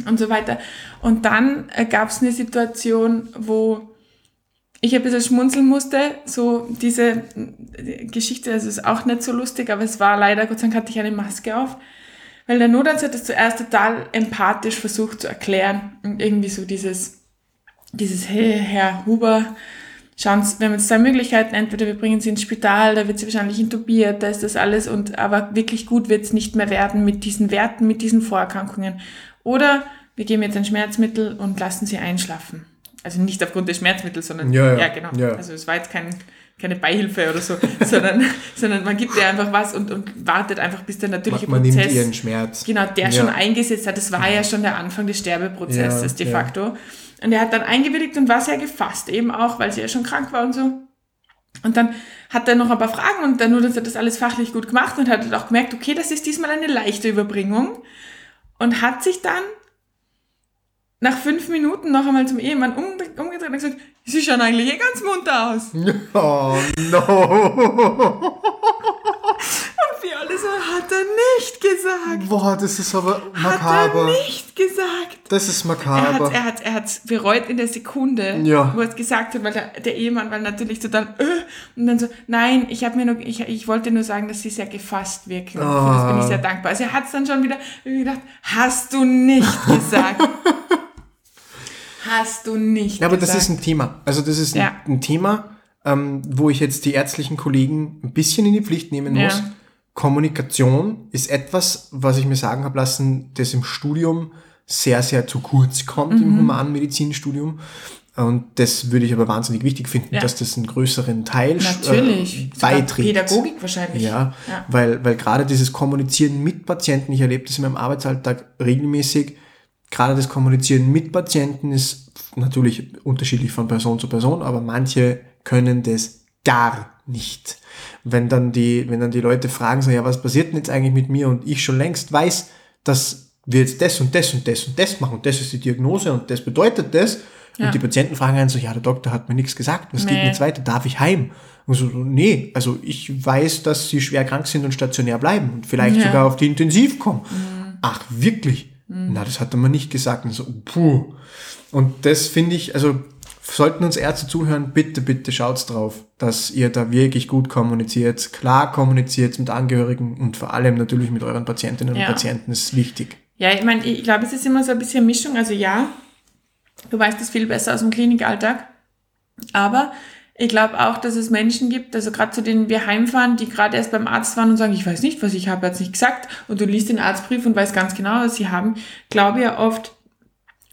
und so weiter. Und dann äh, gab es eine Situation, wo ich ein bisschen schmunzeln musste, so diese äh, Geschichte, also ist auch nicht so lustig, aber es war leider, Gott sei Dank hatte ich eine Maske auf, weil der Notarzt hat das zuerst total empathisch versucht zu erklären. Und irgendwie so dieses, dieses, hey, Herr Huber, schauen Sie, wir haben jetzt zwei Möglichkeiten, entweder wir bringen Sie ins Spital, da wird sie wahrscheinlich intubiert, da ist das alles und, aber wirklich gut wird es nicht mehr werden mit diesen Werten, mit diesen Vorerkrankungen. Oder wir geben jetzt ein Schmerzmittel und lassen Sie einschlafen. Also nicht aufgrund des Schmerzmittels, sondern, Ja, ja. genau. Ja. Also es war jetzt kein, keine Beihilfe oder so, <laughs> sondern, sondern man gibt ihr einfach was und, und wartet einfach, bis der natürliche Man, man nimmt Prozess ihren Schmerz. genau, der Ja. schon eingesetzt hat. Das war ja schon der Anfang des Sterbeprozesses Ja, de ja. facto. Und er hat dann eingewilligt und war sehr gefasst, eben auch, weil sie ja schon krank war und so. Und dann hat er noch ein paar Fragen und der Notarzt hat das alles fachlich gut gemacht und hat auch gemerkt, okay, das ist diesmal eine leichte Überbringung. Und hat sich dann nach fünf Minuten noch einmal zum Ehemann umge- umgedreht und gesagt, sie schauen eigentlich eh ganz munter aus. <laughs> Oh no. <laughs> Alle so, hat er nicht gesagt. Boah, das ist aber Hat er makaber. nicht gesagt. Das ist Er hat makaber. er hat, er bereut in der Sekunde, Ja. wo er es gesagt hat, weil der, der Ehemann war natürlich total, äh, und dann so, nein, ich habe mir nur, ich, ich wollte nur sagen, dass sie sehr gefasst wirken. Für das bin ich sehr dankbar. Also er hat es dann schon wieder gedacht, hast du nicht <laughs> gesagt. hast du nicht Ja, aber das gesagt. ist ein Thema. Also das ist ein, Ja. ein Thema, ähm, wo ich jetzt die ärztlichen Kollegen ein bisschen in die Pflicht nehmen Ja. muss. Kommunikation ist etwas, was ich mir sagen habe lassen, das im Studium sehr, sehr zu kurz kommt, Mhm. im Humanmedizinstudium. Und das würde ich aber wahnsinnig wichtig finden, Ja. dass das einen größeren Teil Natürlich. äh, beiträgt. Pädagogik wahrscheinlich. Ja, Ja. Weil, weil gerade dieses Kommunizieren mit Patienten, ich erlebe das in meinem Arbeitsalltag regelmäßig, gerade das Kommunizieren mit Patienten ist natürlich unterschiedlich von Person zu Person, aber manche können das gar nicht. Wenn dann die, wenn dann die Leute fragen, so, ja, was passiert denn jetzt eigentlich mit mir und ich schon längst weiß, dass wir jetzt das und das und das und das machen und das ist die Diagnose und das bedeutet das. Ja. Und die Patienten fragen einen so, ja, der Doktor hat mir nichts gesagt, was geht Nee. denn jetzt weiter? Darf ich heim? Und so, nee, also ich weiß, dass sie schwer krank sind und stationär bleiben und vielleicht Ja. sogar auf die Intensiv kommen. Ach, wirklich? Na, das hat er mir nicht gesagt. Und so, puh. Und das finde ich, also sollten uns Ärzte zuhören, bitte, bitte schaut's drauf, dass ihr da wirklich gut kommuniziert, klar kommuniziert mit Angehörigen und vor allem natürlich mit euren Patientinnen Ja. und Patienten ist wichtig. Ja, ich meine, ich glaube, es ist immer so ein bisschen Mischung. Also ja, du weißt es viel besser aus dem Klinikalltag. Aber ich glaube auch, dass es Menschen gibt, also gerade zu denen wir heimfahren, die gerade erst beim Arzt waren und sagen, ich weiß nicht, was ich habe, jetzt nicht gesagt. Und du liest den Arztbrief und weißt ganz genau, was sie haben. Glaube ja oft,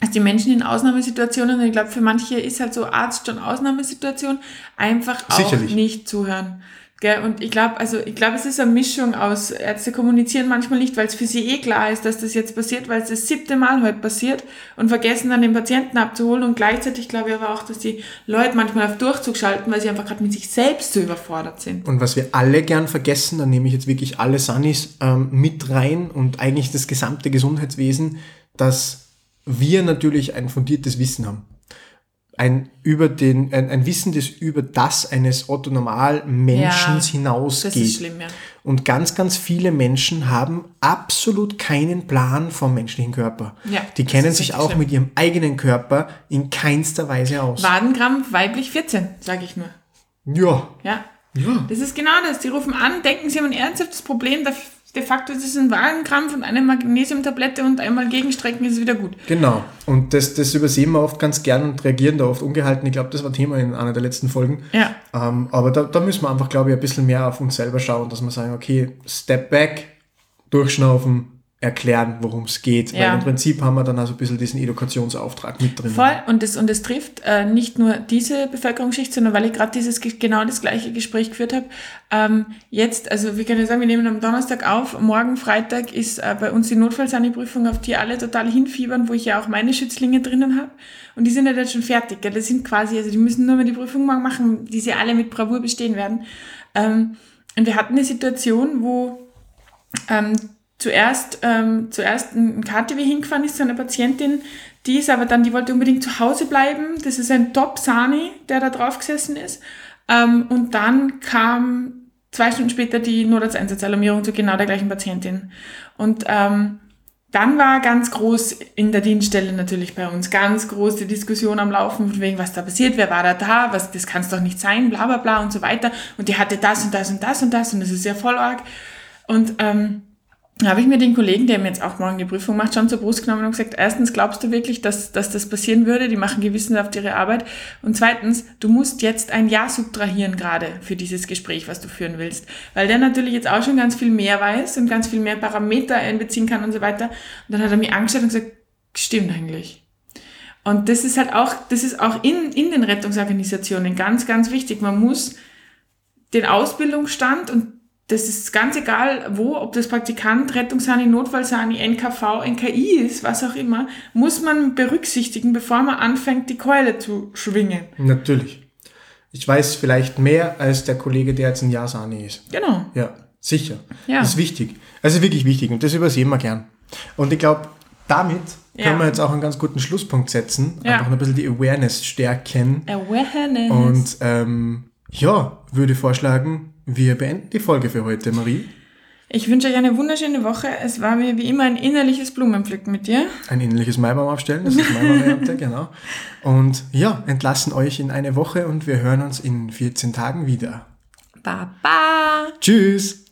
dass die Menschen in Ausnahmesituationen, und ich glaube, für manche ist halt so Arzt schon Ausnahmesituation, einfach auch Sicherlich. nicht zuhören. Gell? Und ich glaube, also ich glaube, es ist eine Mischung aus, Ärzte kommunizieren manchmal nicht, weil es für sie eh klar ist, dass das jetzt passiert, weil es das siebte Mal heute passiert und vergessen dann den Patienten abzuholen. Und gleichzeitig glaube ich aber auch, dass die Leute manchmal auf Durchzug schalten, weil sie einfach gerade mit sich selbst so überfordert sind. Und was wir alle gern vergessen, da nehme ich jetzt wirklich alle Sunnis ähm, mit rein und eigentlich das gesamte Gesundheitswesen, dass wir natürlich ein fundiertes Wissen haben. Ein, über den, ein, ein Wissen, das über das eines Otto-Normal-Menschen Ja, hinausgeht. Das ist schlimm, ja. Und ganz, ganz viele Menschen haben absolut keinen Plan vom menschlichen Körper. Ja, Die kennen sich auch schlimm. mit ihrem eigenen Körper in keinster Weise aus. Wadenkrampf weiblich 14, sage ich nur. Ja, Ja. ja. Das ist genau das. Die rufen an, denken, sie haben ein ernsthaftes Problem. De facto ist es ein Wadenkrampf und eine Magnesiumtablette und einmal gegenstrecken ist es wieder gut. Genau. Und das, das übersehen wir oft ganz gern und reagieren da oft ungehalten. Ich glaube, das war Thema in einer der letzten Folgen. Ja. Ähm, aber da, da müssen wir einfach, glaube ich, ein bisschen mehr auf uns selber schauen, dass wir sagen, okay, Step back, durchschnaufen, erklären, worum es geht. Ja. Weil im Prinzip haben wir dann also ein bisschen diesen Edukationsauftrag mit drin. Voll. Und das, und das trifft äh, nicht nur diese Bevölkerungsschicht, sondern weil ich gerade dieses ge- genau das gleiche Gespräch geführt habe. Ähm, jetzt, also wir können sagen, wir nehmen am Donnerstag auf, morgen Freitag ist äh, bei uns die Notfallsaniprüfung, auf die alle total hinfiebern, wo ich ja auch meine Schützlinge drinnen habe. Und die sind ja jetzt schon fertig. Gell? Das sind quasi, also die müssen nur mal die Prüfung morgen machen, die sie alle mit Bravour bestehen werden. Ähm, und wir hatten eine Situation, wo ähm, zuerst, ähm, zuerst ein KTW hingefahren ist zu einer Patientin, die ist aber dann, die wollte unbedingt zu Hause bleiben. Das ist ein Top-Sani, der da drauf gesessen ist. Ähm, und dann kam zwei Stunden später die Notarzteinsatzalarmierung zu genau der gleichen Patientin. Und ähm, dann war ganz groß in der Dienststelle natürlich bei uns ganz groß die Diskussion am Laufen, von wegen, was da passiert, wer war da da, was, das kann es doch nicht sein, bla bla bla und so weiter. Und die hatte das und das und das und das und das ist ja voll arg. Und ähm, habe ich mir den Kollegen, der mir jetzt auch morgen die Prüfung macht, schon zur Brust genommen und gesagt, erstens, glaubst du wirklich, dass, dass das passieren würde? Die machen gewissenhaft ihre Arbeit. Und zweitens, du musst jetzt ein Ja subtrahieren gerade für dieses Gespräch, was du führen willst. Weil der natürlich jetzt auch schon ganz viel mehr weiß und ganz viel mehr Parameter einbeziehen kann und so weiter. Und dann hat er mich angeschaut und gesagt, stimmt eigentlich. Und das ist halt auch, das ist auch in, in den Rettungsorganisationen ganz, ganz wichtig. Man muss den Ausbildungsstand und das ist ganz egal, wo, ob das Praktikant, Rettungssani, Notfallsani, NKV, NKI ist, was auch immer, muss man berücksichtigen, bevor man anfängt, die Keule zu schwingen. Natürlich. Ich weiß vielleicht mehr als der Kollege, der jetzt ein Jasani ist. Genau. Ja, sicher. Ja. Das ist wichtig. Ist wirklich wichtig und das übersehen wir gern. Und ich glaube, damit Ja. können wir jetzt auch einen ganz guten Schlusspunkt setzen. Ja. Einfach noch ein bisschen die Awareness stärken. Awareness. Und ähm, ja, würde vorschlagen, wir beenden die Folge für heute, Marie. ich wünsche euch eine wunderschöne Woche. Es war mir wie immer ein innerliches Blumenpflücken mit dir. Ein ähnliches Maibaum aufstellen, das ist meine Variante, <laughs> genau. Und ja, entlassen euch in eine Woche und wir hören uns in 14 Tagen wieder. Baba. Tschüss!